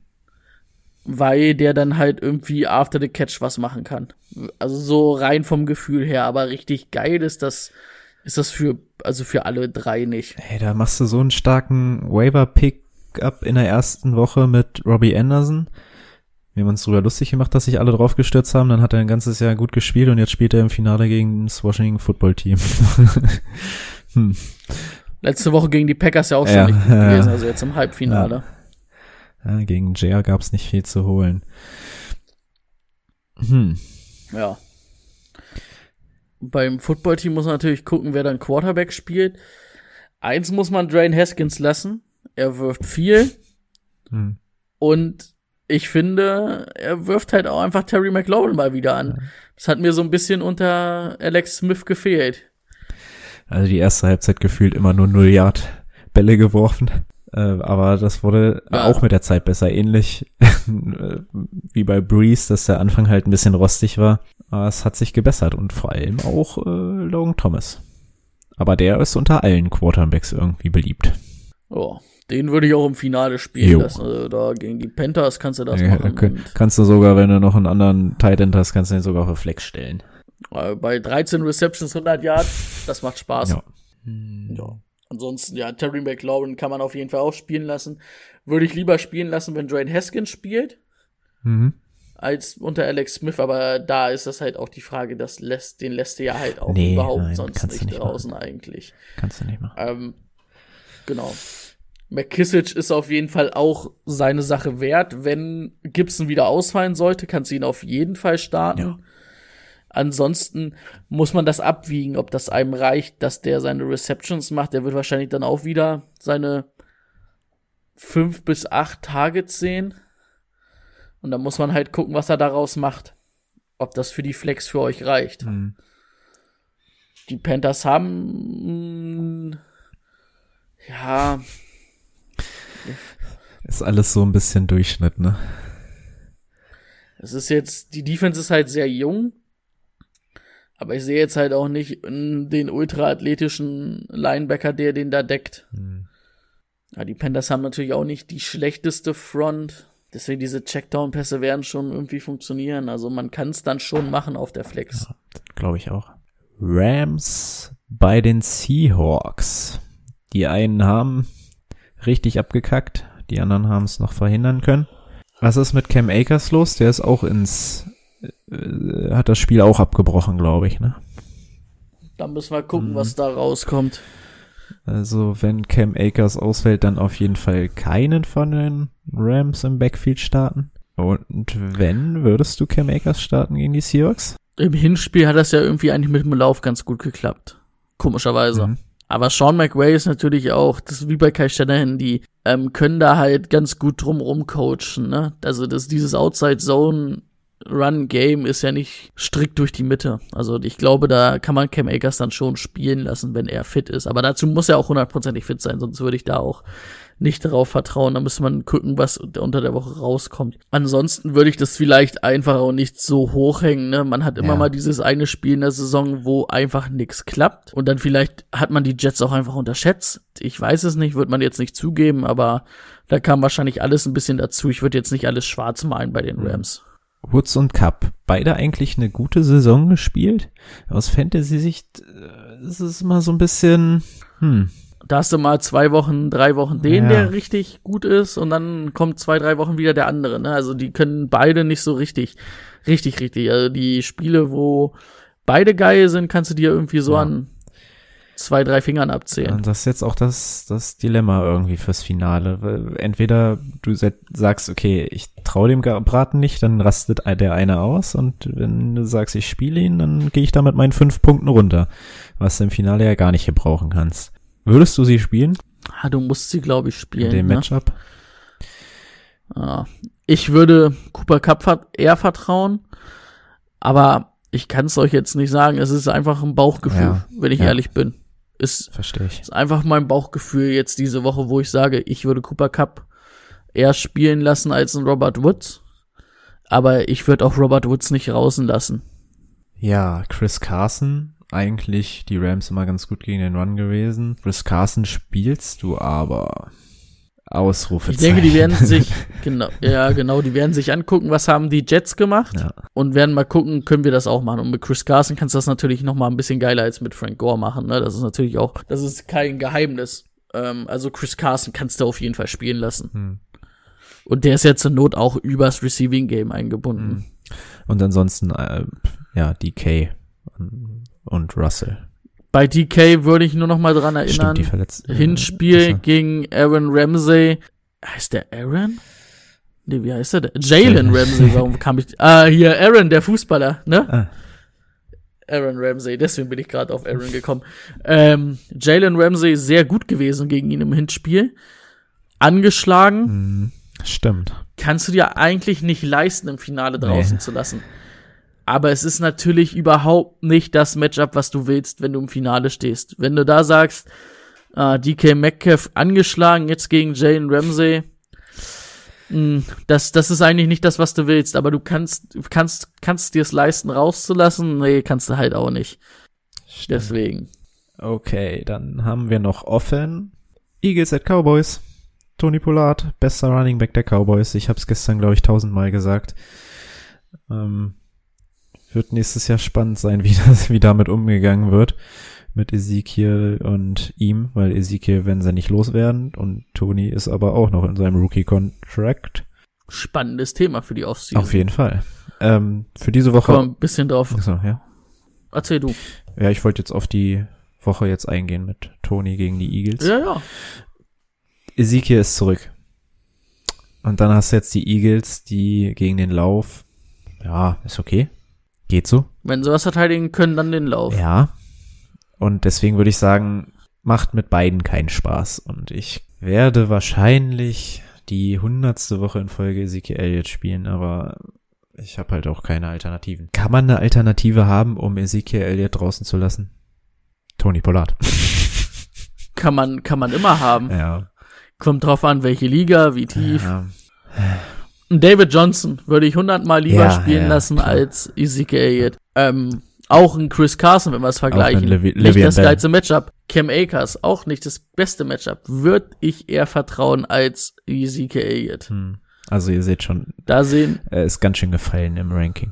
F: weil der dann halt irgendwie after the catch was machen kann. Also so rein vom Gefühl her, aber richtig geil ist das, ist das für, also für alle drei nicht.
E: Hey, da machst du so einen starken Waiver-Pick-up in der ersten Woche mit Robbie Anderson. Wir haben uns darüber lustig gemacht, dass sich alle drauf gestürzt haben. Dann hat er ein ganzes Jahr gut gespielt und jetzt spielt er im Finale gegen das Washington Football Team.
F: Hm. Letzte Woche gegen die Packers ja auch schon ja, nicht gut gewesen, also jetzt im Halbfinale.
E: Ja, ja gegen Jair gab es nicht viel zu holen.
F: Hm. Ja. Beim Footballteam muss man natürlich gucken, wer dann Quarterback spielt. Eins muss man Drain Haskins lassen. Er wirft viel. Hm. Und ich finde, er wirft halt auch einfach Terry McLaurin mal wieder an. Das hat mir so ein bisschen unter Alex Smith gefehlt.
E: Also die erste Halbzeit gefühlt immer nur 0 Yard Bälle geworfen. Äh, aber das wurde ja. auch mit der Zeit besser. Ähnlich wie bei Breeze, dass der Anfang halt ein bisschen rostig war. Aber es hat sich gebessert und vor allem auch äh, Logan Thomas. Aber der ist unter allen Quarterbacks irgendwie beliebt.
F: Oh, den würde ich auch im Finale spielen lassen. Also da gegen die Panthers kannst du das ja, machen.
E: Kann, kannst du sogar, wenn du noch einen anderen Tight End hast, kannst du den sogar auf Flex stellen.
F: Äh, bei 13 Receptions 100 Yards, das macht Spaß. Ja. ja. Ansonsten, ja, Terry McLaurin kann man auf jeden Fall auch spielen lassen. Würde ich lieber spielen lassen, wenn Dwayne Haskins spielt, mhm. als unter Alex Smith, aber da ist das halt auch die Frage, das lässt, den lässt du ja halt auch nee, überhaupt nein, sonst nicht, nicht draußen machen. eigentlich.
E: Kannst du nicht machen.
F: Ähm, genau. McKissick ist auf jeden Fall auch seine Sache wert. Wenn Gibson wieder ausfallen sollte, kannst du ihn auf jeden Fall starten. Ja. Ansonsten muss man das abwiegen, ob das einem reicht, dass der seine Receptions macht. Der wird wahrscheinlich dann auch wieder seine fünf bis acht Targets sehen. Und dann muss man halt gucken, was er daraus macht. Ob das für die Flex für euch reicht. Mhm. Die Panthers haben, ja.
E: Ist alles so ein bisschen Durchschnitt, ne?
F: Es ist jetzt, die Defense ist halt sehr jung. Aber ich sehe jetzt halt auch nicht den ultraathletischen Linebacker, der den da deckt. Hm. Ja, die Panthers haben natürlich auch nicht die schlechteste Front. Deswegen diese Checkdown-Pässe werden schon irgendwie funktionieren. Also man kann es dann schon machen auf der Flex. Ja,
E: Glaube ich auch. Rams bei den Seahawks. Die einen haben richtig abgekackt, die anderen haben es noch verhindern können. Was ist mit Cam Akers los? Der ist auch ins, äh, hat das Spiel auch abgebrochen, glaube ich, ne?
F: Da müssen wir gucken,
E: Mhm.
F: was da rauskommt.
E: Also wenn Cam Akers ausfällt, dann auf jeden Fall keinen von den Rams im Backfield starten. Und wenn, würdest du Cam Akers starten gegen die Seahawks?
F: Im Hinspiel hat das ja irgendwie eigentlich mit dem Lauf ganz gut geklappt. Komischerweise.
E: Mhm.
F: Aber Sean McWay ist natürlich auch, das ist wie bei Kai Shanahan, die ähm, können da halt ganz gut drumrum coachen, ne? Also das, dieses Outside Zone Run Game ist ja nicht strikt durch die Mitte. Also ich glaube, da kann man Cam Akers dann schon spielen lassen, wenn er fit ist. Aber dazu muss er auch hundertprozentig fit sein, sonst würde ich da auch nicht darauf vertrauen. Da müsste man gucken, was unter der Woche rauskommt. Ansonsten würde ich das vielleicht einfach auch nicht so hochhängen. Ne? Man hat immer
E: Ja.
F: mal dieses eine Spiel in der Saison, wo einfach nichts klappt. Und dann vielleicht hat man die Jets auch einfach unterschätzt. Ich weiß es nicht, wird man jetzt nicht zugeben, aber da kam wahrscheinlich alles ein bisschen dazu. Ich würde jetzt nicht alles schwarz malen bei den Rams.
E: Woods und Cup, beide eigentlich eine gute Saison gespielt. Aus Fantasy-Sicht äh, ist es immer so ein bisschen, hm,
F: Da hast du mal zwei Wochen, drei Wochen den,
E: Ja.
F: der richtig gut ist, und dann kommt zwei, drei Wochen wieder der andere. Ne? Also die können beide nicht so richtig, richtig, richtig. Also die Spiele, wo beide geil sind, kannst du dir irgendwie so
E: Ja.
F: an zwei, drei Fingern abzählen.
E: Und das ist jetzt auch das, das Dilemma irgendwie fürs Finale. Entweder du sagst, okay, ich traue dem Braten nicht, dann rastet der eine aus und wenn du sagst, ich spiele ihn, dann gehe ich da mit meinen fünf Punkten runter, was du im Finale ja gar nicht gebrauchen kannst. Würdest du sie spielen
F: Ah, du musst sie, glaube ich, spielen.
E: in dem
F: ne?
E: Matchup?
F: Ja. Ich würde Cooper Cup eher vertrauen, aber ich kann es euch jetzt nicht sagen. Es ist einfach ein Bauchgefühl,
E: Ja.
F: wenn ich
E: Ja.
F: ehrlich bin. Ist
E: Verstehe ich.
F: ist einfach mein Bauchgefühl jetzt diese Woche, wo ich sage, ich würde Cooper Cup eher spielen lassen als ein Robert Woods. Aber ich würde auch Robert Woods nicht rausen lassen.
E: Ja, Chris Carson, eigentlich die Rams immer ganz gut gegen den Run gewesen. Chris Carson spielst du aber Ausrufezeichen.
F: Ich denke, die werden sich, genau, ja, genau, die werden sich angucken, was haben die Jets gemacht
E: Ja.
F: und werden mal gucken, können wir das auch machen. Und mit Chris Carson kannst du das natürlich noch mal ein bisschen geiler als mit Frank Gore machen, ne? Das ist natürlich auch, das ist kein Geheimnis. Ähm, also Chris Carson kannst du auf jeden Fall spielen lassen.
E: Hm.
F: Und der ist ja zur Not auch übers Receiving Game eingebunden.
E: Und ansonsten, äh, ja, DK und Russell.
F: Bei DK würde ich nur noch mal dran erinnern.
E: Stimmt, die verletzt.
F: Hinspiel
E: Achso.
F: gegen Aaron Ramsey. Heißt der Aaron? Nee, wie heißt der? Jalen. Ramsey, warum kam ich? Ah, hier, Aaron, der Fußballer, ne?
E: Ah.
F: Aaron Ramsey, deswegen bin ich gerade auf Aaron gekommen. Ähm, Jalen Ramsey sehr gut gewesen gegen ihn im Hinspiel. Angeschlagen.
E: Hm, Stimmt.
F: Kannst du dir eigentlich nicht leisten, im Finale draußen
E: Nee.
F: zu lassen. Aber es ist natürlich überhaupt nicht das Matchup, was du willst, wenn du im Finale stehst. Wenn du da sagst, äh, DK Metcalf angeschlagen, jetzt gegen Jalen Ramsey, mh, das, das ist eigentlich nicht das, was du willst. Aber du kannst, du kannst, kannst dir es leisten, rauszulassen? Nee, kannst du halt auch nicht. Deswegen.
E: Okay, dann haben wir noch offen. Eagles at Cowboys. Tony Pollard, bester Running Back der Cowboys. Ich habe es gestern, glaube ich, tausendmal gesagt. Ähm, wird nächstes Jahr spannend sein, wie, das, wie damit umgegangen wird mit Ezekiel und ihm, weil Ezekiel werden sie nicht loswerden und Tony ist aber auch noch in seinem Rookie-Contract.
F: Spannendes Thema für die Offseason.
E: Auf jeden Fall. Ähm, für diese Woche.
F: Komm, ein bisschen drauf.
E: Achso, ja.
F: Erzähl du.
E: Ja, ich wollte jetzt auf die Woche jetzt eingehen mit Tony gegen die Eagles.
F: Ja, ja.
E: Ezekiel ist zurück. Und dann hast du jetzt die Eagles, die gegen den Lauf, ja, ist okay. Geht so.
F: Wenn sie was verteidigen können, dann den Lauf.
E: Ja. Und deswegen würde ich sagen, macht mit beiden keinen Spaß. Und ich werde wahrscheinlich die hundertste Woche in Folge Ezekiel Elliott spielen, aber ich habe halt auch keine Alternativen. Kann man eine Alternative haben, um Ezekiel Elliott draußen zu lassen? Tony Pollard.
F: Kann man, kann man immer haben.
E: ja.
F: Kommt drauf an, welche Liga, wie tief.
E: ja.
F: David Johnson würde ich hundertmal lieber
E: Ja,
F: spielen
E: ja,
F: lassen
E: klar.
F: als Ezekiel Elliott. Ähm, auch ein Chris Carson, wenn wir es vergleichen.
E: Levi-
F: nicht das geilste Matchup. Cam Akers, auch nicht das beste Matchup. Würde ich eher vertrauen als Ezekiel Elliott.
E: Hm. Also ihr seht schon,
F: Da sehen
E: er ist ganz schön gefallen im Ranking.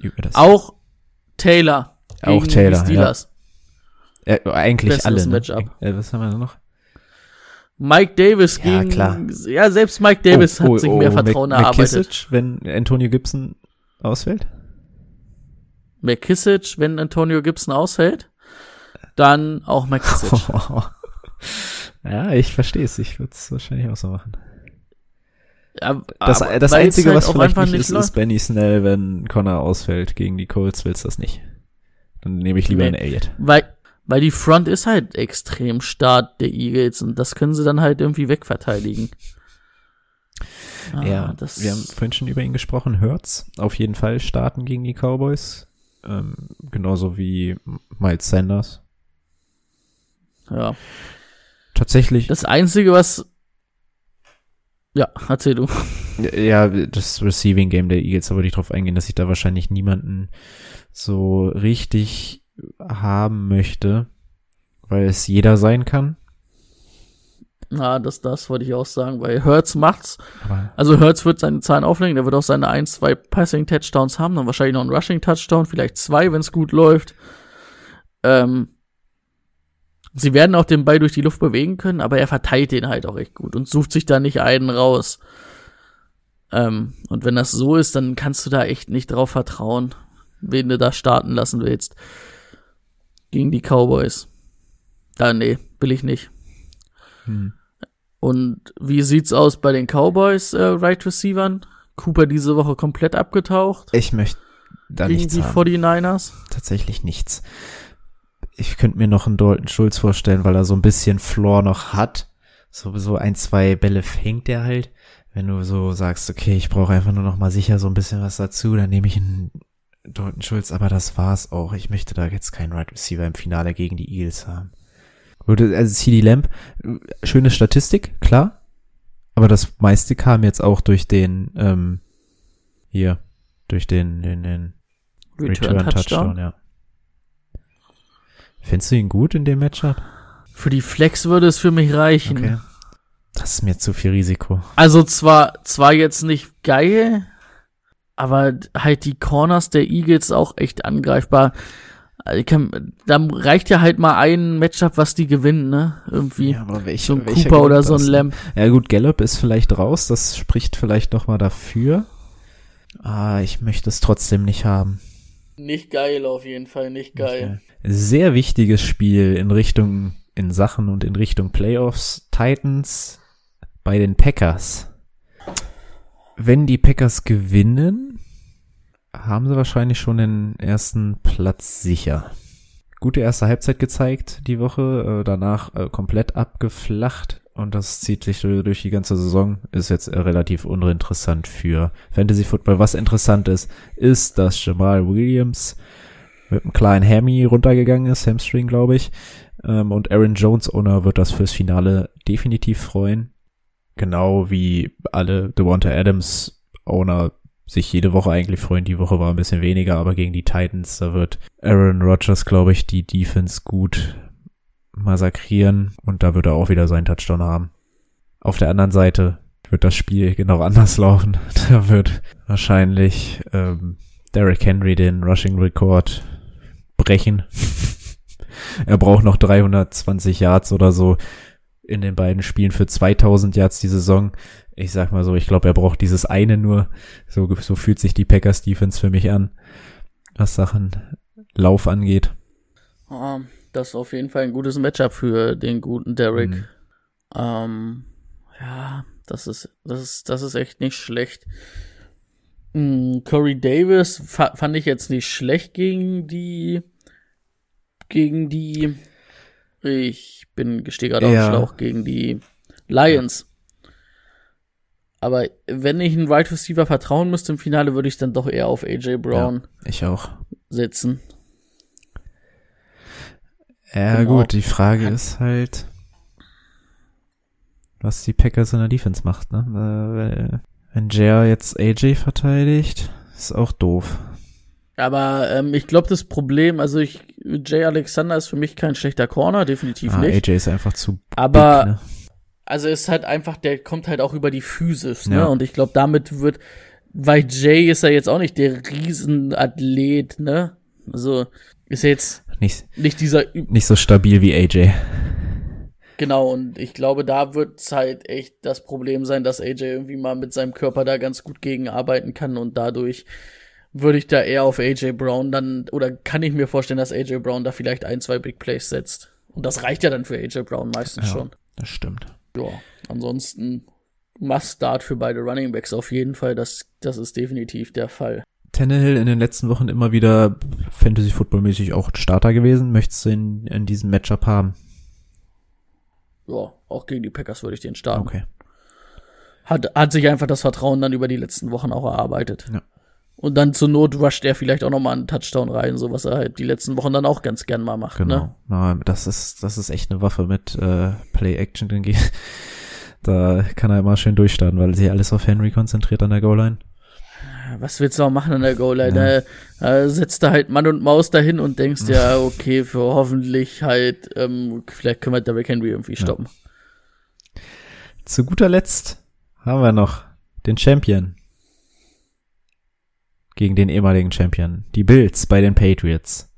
E: Über das.
F: auch Taylor
E: Auch
F: gegen
E: Taylor,
F: die Steelers.
E: Ja. Äh, eigentlich
F: Besseres
E: alle. Ne?
F: Matchup.
E: Äh, was haben wir noch?
F: Mike Davis
E: Ja,
F: gegen,
E: klar.
F: ja, selbst Mike Davis
E: Oh,
F: hat
E: oh,
F: sich
E: oh,
F: mehr
E: Mc-
F: Vertrauen erarbeitet.
E: McKissick, wenn Antonio Gibson ausfällt?
F: McKissick, wenn Antonio Gibson aushält, dann auch McKissick.
E: ja, ich verstehe es. Ich würde es wahrscheinlich auch so machen.
F: Ja,
E: Das, das
F: weil's
E: Einzige,
F: halt
E: was vielleicht
F: einfach
E: nicht ist,
F: läuft.
E: ist Benny Snell, wenn Connor ausfällt gegen die Colts, willst du das nicht. Dann nehme ich lieber
F: Nee.
E: einen Elliott.
F: Weil, weil die Front ist halt extrem stark der Eagles und das können sie dann halt irgendwie wegverteidigen. Ah,
E: ja,
F: das,
E: wir haben vorhin schon über ihn gesprochen. Hurts auf jeden Fall starten gegen die Cowboys. Ähm, genauso wie Miles Sanders.
F: ja.
E: Tatsächlich,
F: Das Einzige, was. Ja, erzähl du.
E: ja, das Receiving Game der Eagles, da würde ich drauf eingehen, dass ich da wahrscheinlich niemanden so richtig haben möchte, weil es jeder sein kann.
F: Ja, das, das wollte ich auch sagen, weil Hertz macht's.
E: Aber
F: Also Hertz wird seine Zahlen auflegen, der wird auch seine ein, zwei Passing-Touchdowns haben, dann wahrscheinlich noch einen Rushing-Touchdown, vielleicht zwei, wenn es gut läuft. Ähm, sie werden auch den Ball durch die Luft bewegen können, aber er verteilt den halt auch echt gut und sucht sich da nicht einen raus. Ähm, und wenn das so ist, dann kannst du da echt nicht drauf vertrauen, wen du da starten lassen willst. Gegen die Cowboys. Da, nee, will ich nicht.
E: hm.
F: Und wie sieht's aus bei den Cowboys, äh, Right Receivern? Cooper diese Woche komplett abgetaucht
E: ich möchte da
F: gegen
E: nichts
F: die
E: haben.
F: 49ers.
E: tatsächlich nichts. Ich könnte mir noch einen Dalton Schulz vorstellen, weil er so ein bisschen Floor noch hat. So, so ein, zwei Bälle fängt er halt. Wenn du so sagst, okay, ich brauche einfach nur noch mal sicher so ein bisschen was dazu, dann nehme ich einen Dalton Schulz, aber das war's auch. Ich möchte da jetzt keinen Right Receiver im Finale gegen die Eagles haben. Würde, also CD Lamp, schöne Statistik, klar. Aber das meiste kam jetzt auch durch den, ähm, hier, durch den, den, den
F: Return, Touchdown.
E: ja. Findest du ihn gut in dem Matchup?
F: Für die Flex würde es für mich reichen.
E: Okay. Das ist mir zu viel Risiko.
F: Also zwar, zwar jetzt nicht geil, aber halt die Corners der Eagles auch echt angreifbar. Also kann, da reicht ja halt mal ein Matchup, was die gewinnen, ne? Irgendwie.
E: aber welch,
F: so ein Cooper oder so ein Lamb.
E: Ja gut, Gallup ist vielleicht raus, das spricht vielleicht noch mal dafür. Ah, ich möchte es trotzdem nicht haben.
F: Nicht geil auf jeden Fall, nicht geil.
E: Sehr wichtiges Spiel in Richtung, in Sachen und in Richtung Playoffs. Titans bei den Packers. Wenn die Packers gewinnen, haben sie wahrscheinlich schon den ersten Platz sicher. Gute erste Halbzeit gezeigt die Woche, äh, danach äh, komplett abgeflacht und das zieht sich durch die ganze Saison. Ist jetzt äh, relativ uninteressant für Fantasy Football. Was interessant ist, ist, dass Jamal Williams mit einem kleinen Hammy runtergegangen ist, Hamstring, glaube ich. Ähm, und Aaron Jones Owner wird das fürs Finale definitiv freuen. Genau wie alle Devonta Adams Owner sich jede Woche eigentlich freuen. Die Woche war ein bisschen weniger, aber gegen die Titans, da wird Aaron Rodgers, glaube ich, die Defense gut massakrieren und da wird er auch wieder seinen Touchdown haben. Auf der anderen Seite wird das Spiel genau anders laufen. Da wird wahrscheinlich ähm, Derrick Henry den Rushing Record brechen. er braucht noch 320 Yards oder so in den beiden Spielen für 2000 Yards die Saison. Ich sag mal so, ich glaube, er braucht dieses eine nur. So, so fühlt sich die Packers Defense für mich an, was Sachen Lauf angeht.
F: Ah, das ist auf jeden Fall ein gutes Matchup für den guten Derrick.
E: Mhm.
F: Ähm, ja, das ist, das ist, das ist echt nicht schlecht. Mm, Corey Davis fa fand ich jetzt nicht schlecht gegen die, gegen die, ich bin, stehe gerade
E: Ja.
F: auf dem Schlauch, gegen die Lions. Aber wenn ich einen Wide right Receiver vertrauen müsste im Finale, würde ich dann doch eher auf AJ Brown
E: Ich auch.
F: setzen.
E: Ja,
F: Genau.
E: gut, die Frage ist halt, was die Packers in der Defense macht, ne? Wenn Jair jetzt AJ verteidigt, ist auch doof.
F: Aber ähm, ich glaube, das Problem, also ich, Jay Alexander ist für mich kein schlechter Corner, definitiv
E: Ah,
F: nicht.
E: AJ ist einfach zu
F: Aber
E: big, ne?
F: Also ist halt einfach, der kommt halt auch über die Physis, ne?
E: Ja.
F: Und ich glaube, damit wird, weil Jay ist ja jetzt auch nicht der Riesenathlet, ne? Also Ist jetzt
E: Nicht,
F: nicht dieser
E: nicht so stabil wie AJ.
F: Genau, und ich glaube, da wird halt echt das Problem sein, dass AJ irgendwie mal mit seinem Körper da ganz gut gegenarbeiten kann und dadurch würde ich da eher auf AJ Brown dann, oder kann ich mir vorstellen, dass AJ Brown da vielleicht ein, zwei Big Plays setzt. Und das reicht ja dann für AJ Brown meistens
E: Ja.
F: schon.
E: Das stimmt.
F: Ja, ansonsten Must-Start für beide Running Backs auf jeden Fall, das, das ist definitiv der Fall.
E: Tannehill in den letzten Wochen immer wieder Fantasy-Football-mäßig auch Starter gewesen. Möchtest du ihn in diesem Matchup haben?
F: Ja, auch gegen die Packers würde ich den starten.
E: Okay.
F: Hat, hat sich einfach das Vertrauen dann über die letzten Wochen auch erarbeitet.
E: Ja.
F: Und dann zur Not rusht er vielleicht auch nochmal einen Touchdown rein, so was er halt die letzten Wochen dann auch ganz gern mal macht.
E: Genau.
F: Ne?
E: Das ist, das ist echt eine Waffe mit äh, Play-Action. denke ich. Da kann er immer schön durchstarten, weil sich alles auf Henry konzentriert an der Goal-Line.
F: Was willst du auch machen an der Goal-Line?
E: Ja.
F: Da äh, setzt da halt Mann und Maus dahin und denkst ja, okay, für hoffentlich halt, ähm, vielleicht können wir Derrick Henry irgendwie stoppen.
E: Zu guter Letzt haben wir noch den Champion. Gegen den ehemaligen Champion. Die Bills bei den Patriots.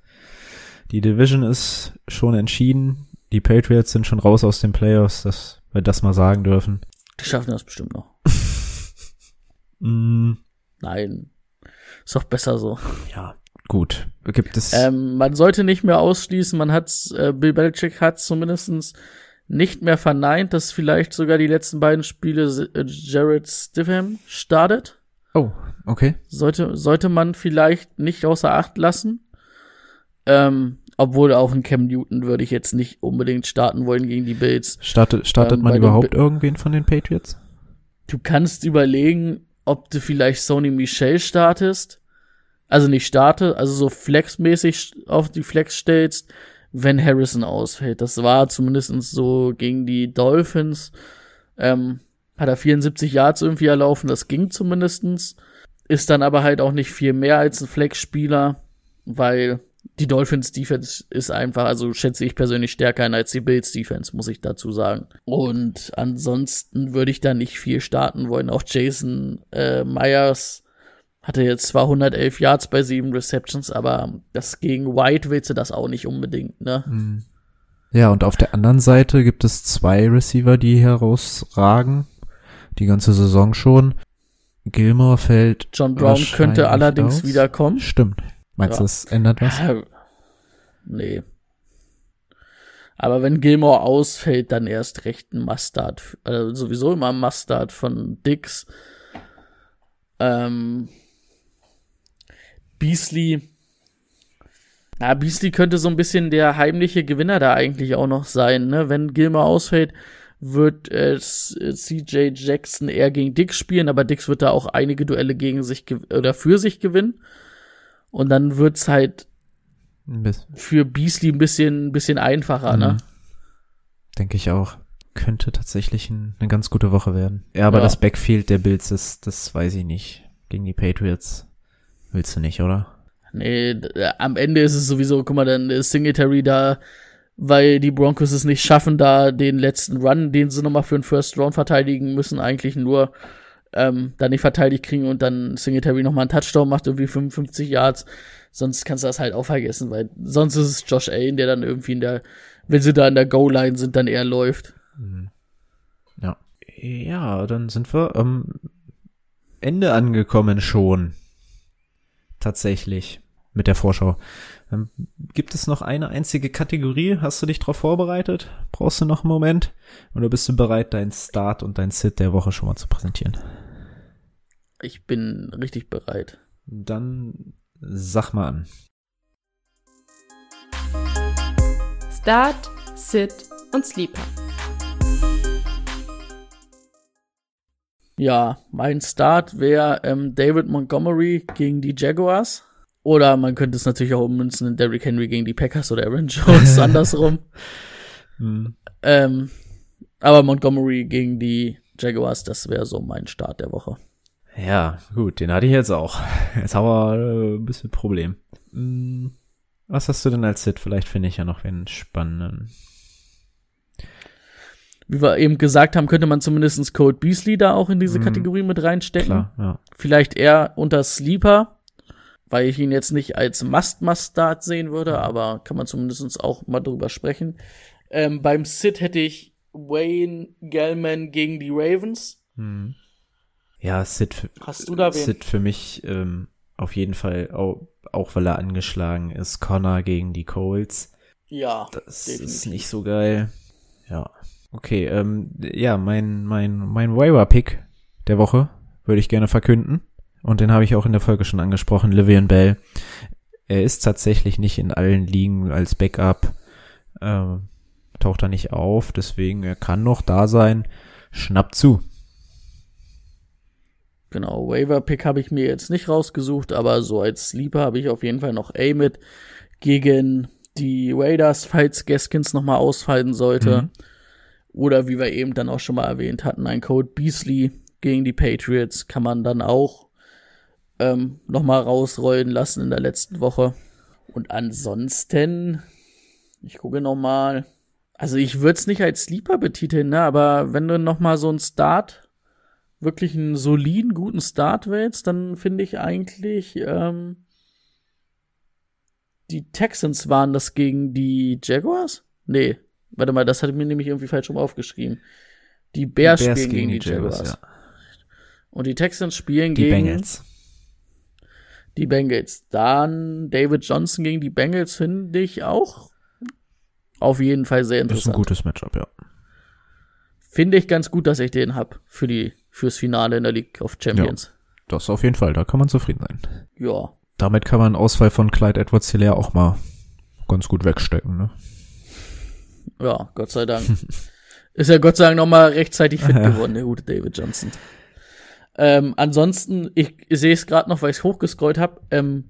E: Die Division ist schon entschieden. Die Patriots sind schon raus aus den Playoffs, dass wir das mal sagen dürfen.
F: Die schaffen das bestimmt noch.
E: Mm,
F: Nein. Ist doch besser so.
E: ja, gut. Gibt es.
F: Ähm, man sollte nicht mehr ausschließen, man hat's, äh, Bill Belichick hat zumindestens nicht mehr verneint, dass vielleicht sogar die letzten beiden Spiele äh, Jared Stidham startet.
E: oh, okay.
F: Sollte, sollte man vielleicht nicht außer Acht lassen. Ähm, obwohl auch ein Cam Newton würde ich jetzt nicht unbedingt starten wollen gegen die Bills.
E: Startet, startet
F: Ähm,
E: man überhaupt irgendwen von den Patriots?
F: Du kannst überlegen, ob du vielleicht Sony Michel startest. Also nicht starte, also so flexmäßig auf die Flex stellst, wenn Harrison ausfällt. Das war zumindest so gegen die Dolphins. Ähm, hat er 74 Yards irgendwie erlaufen, das ging zumindestens. Ist dann aber halt auch nicht viel mehr als ein Flex-Spieler, weil die Dolphins Defense ist einfach, also schätze ich persönlich stärker ein als die Bills Defense, muss ich dazu sagen. Und ansonsten würde ich da nicht viel starten wollen. Auch Jason äh, Myers hatte jetzt zwar 111 Yards bei sieben Receptions, aber das gegen White willst du das auch nicht unbedingt, ne?
E: Ja, und auf der anderen Seite gibt es zwei Receiver, die herausragen. Die ganze Saison schon. Gilmore fällt.
F: John Brown könnte allerdings
E: aus.
F: wiederkommen.
E: Stimmt. Meinst du,
F: Ja.
E: das ändert was?
F: Nee. Aber wenn Gilmore ausfällt, dann erst recht ein Mustard. Also sowieso immer ein Mustard von Dix. Ähm, Beasley. Na, Beasley könnte so ein bisschen der heimliche Gewinner da eigentlich auch noch sein, ne? Wenn Gilmore ausfällt, wird äh, CJ Jackson eher gegen Dix spielen, aber Dix wird da auch einige Duelle gegen sich oder für sich gewinnen. Und dann wird's halt
E: Ein bisschen.
F: für Beasley ein bisschen, ein bisschen einfacher, ne?
E: Mhm. Denke ich auch. Könnte tatsächlich ein, eine ganz gute Woche werden. Ja, aber
F: Ja.
E: das Backfield der Bills ist, das weiß ich nicht. Gegen die Patriots willst du nicht, oder?
F: Nee, äh, am Ende ist es sowieso, guck mal, dann ist Singletary da, weil die Broncos es nicht schaffen, da den letzten Run, den sie nochmal für den First Round verteidigen müssen, eigentlich nur ähm, dann nicht verteidigt kriegen und dann Singletary nochmal einen Touchdown macht, irgendwie 55 Yards. Sonst kannst du das halt auch vergessen, weil sonst ist es Josh Allen, der dann irgendwie in der, wenn sie da in der Goal-Line sind, dann eher läuft.
E: Ja. Ja, dann sind wir am Ende angekommen schon. Tatsächlich. Mit der Vorschau. Ähm, gibt es noch eine einzige Kategorie? Hast du dich darauf vorbereitet? Brauchst du noch einen Moment? Oder bist du bereit, deinen Start und dein Sit der Woche schon mal zu präsentieren?
F: Ich bin richtig bereit.
E: Dann sag mal an.
D: Start, Sit und Sleeper.
F: Ja, mein Start wäre ähm, David Montgomery gegen die Jaguars. Oder man könnte es natürlich auch ummünzen in Derrick Henry gegen die Packers oder Aaron Jones, andersrum.
E: Hm.
F: Ähm, aber Montgomery gegen die Jaguars, das wäre so mein Start der Woche.
E: Ja, gut, den hatte ich jetzt auch. Jetzt haben wir äh, ein bisschen Problem. Hm, Was hast du denn als Sit? Vielleicht finde ich ja noch einen spannenden.
F: Wie wir eben gesagt haben, könnte man zumindest Code Beasley da auch in diese
E: Mhm.
F: Kategorie mit reinstecken.
E: Klar, ja.
F: Vielleicht eher unter Sleeper, weil ich ihn jetzt nicht als Must-Must-Start sehen würde, aber kann man zumindest auch mal drüber sprechen. Ähm, beim Sit hätte ich Wayne Gellman gegen die Ravens.
E: Hm. Ja, Sid, für-
F: Hast du da wen?
E: Sid für mich ähm, auf jeden Fall, auch, auch weil er angeschlagen ist, Connor gegen die Colts.
F: Ja,
E: Das
F: definitiv.
E: ist nicht so geil. Ja. Okay, ähm, ja, mein, mein, mein Waiver-Pick der Woche würde ich gerne verkünden. Und den habe ich auch in der Folge schon angesprochen, Livian Bell. Er ist tatsächlich nicht in allen Ligen als Backup, ähm, taucht er nicht auf, deswegen er kann noch da sein. Schnapp zu.
F: Genau, Waiver-Pick habe ich mir jetzt nicht rausgesucht, aber so als Sleeper habe ich auf jeden Fall noch A mit gegen die Raiders, falls Gaskins nochmal ausfallen sollte.
E: Mhm.
F: Oder wie wir eben dann auch schon mal erwähnt hatten, ein Code Beasley gegen die Patriots kann man dann auch ähm, nochmal rausrollen lassen in der letzten Woche. Und ansonsten, ich gucke nochmal. Also ich würde es nicht als Sleeper betiteln, ne? aber wenn du nochmal so einen Start wirklich einen soliden, guten Start wählst, dann finde ich eigentlich, ähm, die Texans waren das gegen die Jaguars? Nee, warte mal, das hatte ich mir nämlich irgendwie falsch rum aufgeschrieben. Die Bears, spielen gegen, die Jaguars.
E: ja.
F: Und die Texans spielen
E: Die
F: gegen
E: Bengals.
F: Die Bengals. Dann David Johnson gegen die Bengals finde ich auch auf jeden Fall sehr
E: Das ist ein
F: interessant.
E: gutes Matchup, ja.
F: Finde ich ganz gut, dass ich den hab für die fürs Finale in der League of Champions.
E: Das auf jeden Fall, da kann man zufrieden sein.
F: Ja.
E: Damit kann man Ausfall von Clyde Edwards Hilaire auch mal ganz gut wegstecken, ne?
F: Ja, Gott sei Dank. Ist ja Gott sei Dank nochmal rechtzeitig fit
E: Ja.
F: geworden, der gute David Johnson. Ähm, ansonsten, ich sehe es gerade noch, weil ich es hochgescrollt habe, ähm,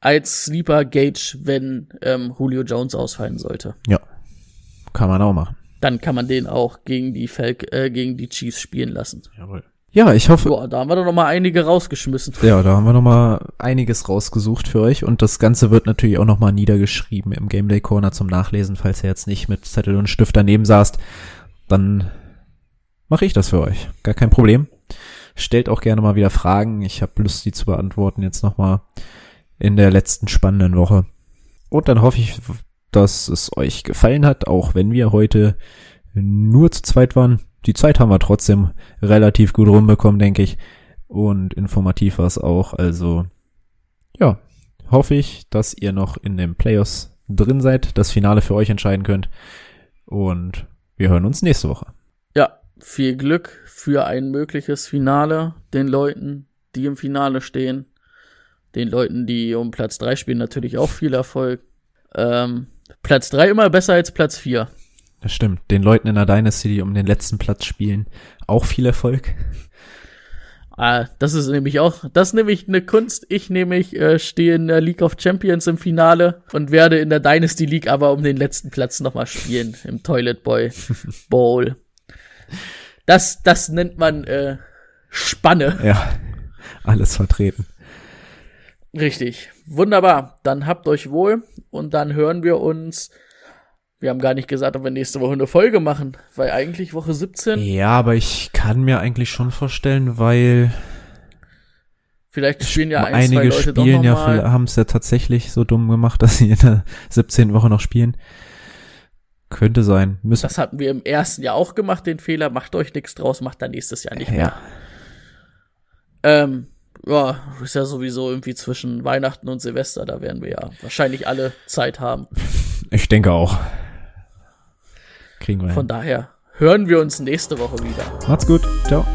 F: als Sleeper Gage, wenn ähm, Julio Jones ausfallen sollte.
E: Ja. Kann man auch machen.
F: Dann kann man den auch gegen die Falc äh, gegen die Chiefs spielen lassen.
E: Jawohl. Ja, ich hoffe,
F: Boah, da haben wir doch noch mal einige rausgeschmissen.
E: ja, da haben wir nochmal einiges rausgesucht für euch und das Ganze wird natürlich auch nochmal niedergeschrieben im Gameday Corner zum Nachlesen, falls ihr jetzt nicht mit Zettel und Stift daneben saßt, dann mache ich das für euch. Gar kein Problem. Stellt auch gerne mal wieder Fragen. Ich habe Lust, die zu beantworten jetzt nochmal in der letzten spannenden Woche. Und dann hoffe ich, dass es euch gefallen hat, auch wenn wir heute nur zu zweit waren. Die Zeit haben wir trotzdem relativ gut rumbekommen, denke ich. Und informativ war es auch. Also, ja, hoffe ich, dass ihr noch in den Playoffs drin seid, das Finale für euch entscheiden könnt. Und wir hören uns nächste Woche.
F: Ja, viel Glück für ein mögliches Finale den Leuten, die im Finale stehen. Den Leuten, die um Platz 3 spielen, natürlich auch viel Erfolg. Ähm, Platz 3 immer besser als Platz 4.
E: Das stimmt. Den Leuten in der Dynasty, die um den letzten Platz spielen, auch viel Erfolg.
F: Ah, das ist nämlich auch, das ist nämlich eine Kunst. Ich nämlich äh, stehe in der League of Champions im Finale und werde in der Dynasty League aber um den letzten Platz nochmal spielen im Toilet Boy Bowl. Das, das nennt man äh, Spanne.
E: Ja, alles vertreten.
F: Richtig. Wunderbar. Dann habt euch wohl und dann hören wir uns. Wir haben gar nicht gesagt, ob wir nächste Woche eine Folge machen, weil eigentlich Woche 17.
E: Ja, aber ich kann mir eigentlich schon vorstellen, weil
F: Vielleicht spielen ja ein, zwei
E: einige
F: Leute doch
E: spielen
F: noch
E: ja, haben es ja tatsächlich so dumm gemacht, dass sie in der 17. Woche noch spielen. Könnte sein. Müssen,
F: Das hatten wir im ersten Jahr auch gemacht, den Fehler. Macht euch nichts draus, macht dann nächstes Jahr nicht mehr.
E: ja.
F: Ähm, ja, ist ja sowieso irgendwie zwischen Weihnachten und Silvester. Da werden wir ja wahrscheinlich alle Zeit haben.
E: Ich denke auch. Kriegen wir
F: Von
E: hin.
F: daher hören wir uns nächste Woche wieder.
E: Macht's gut. Ciao.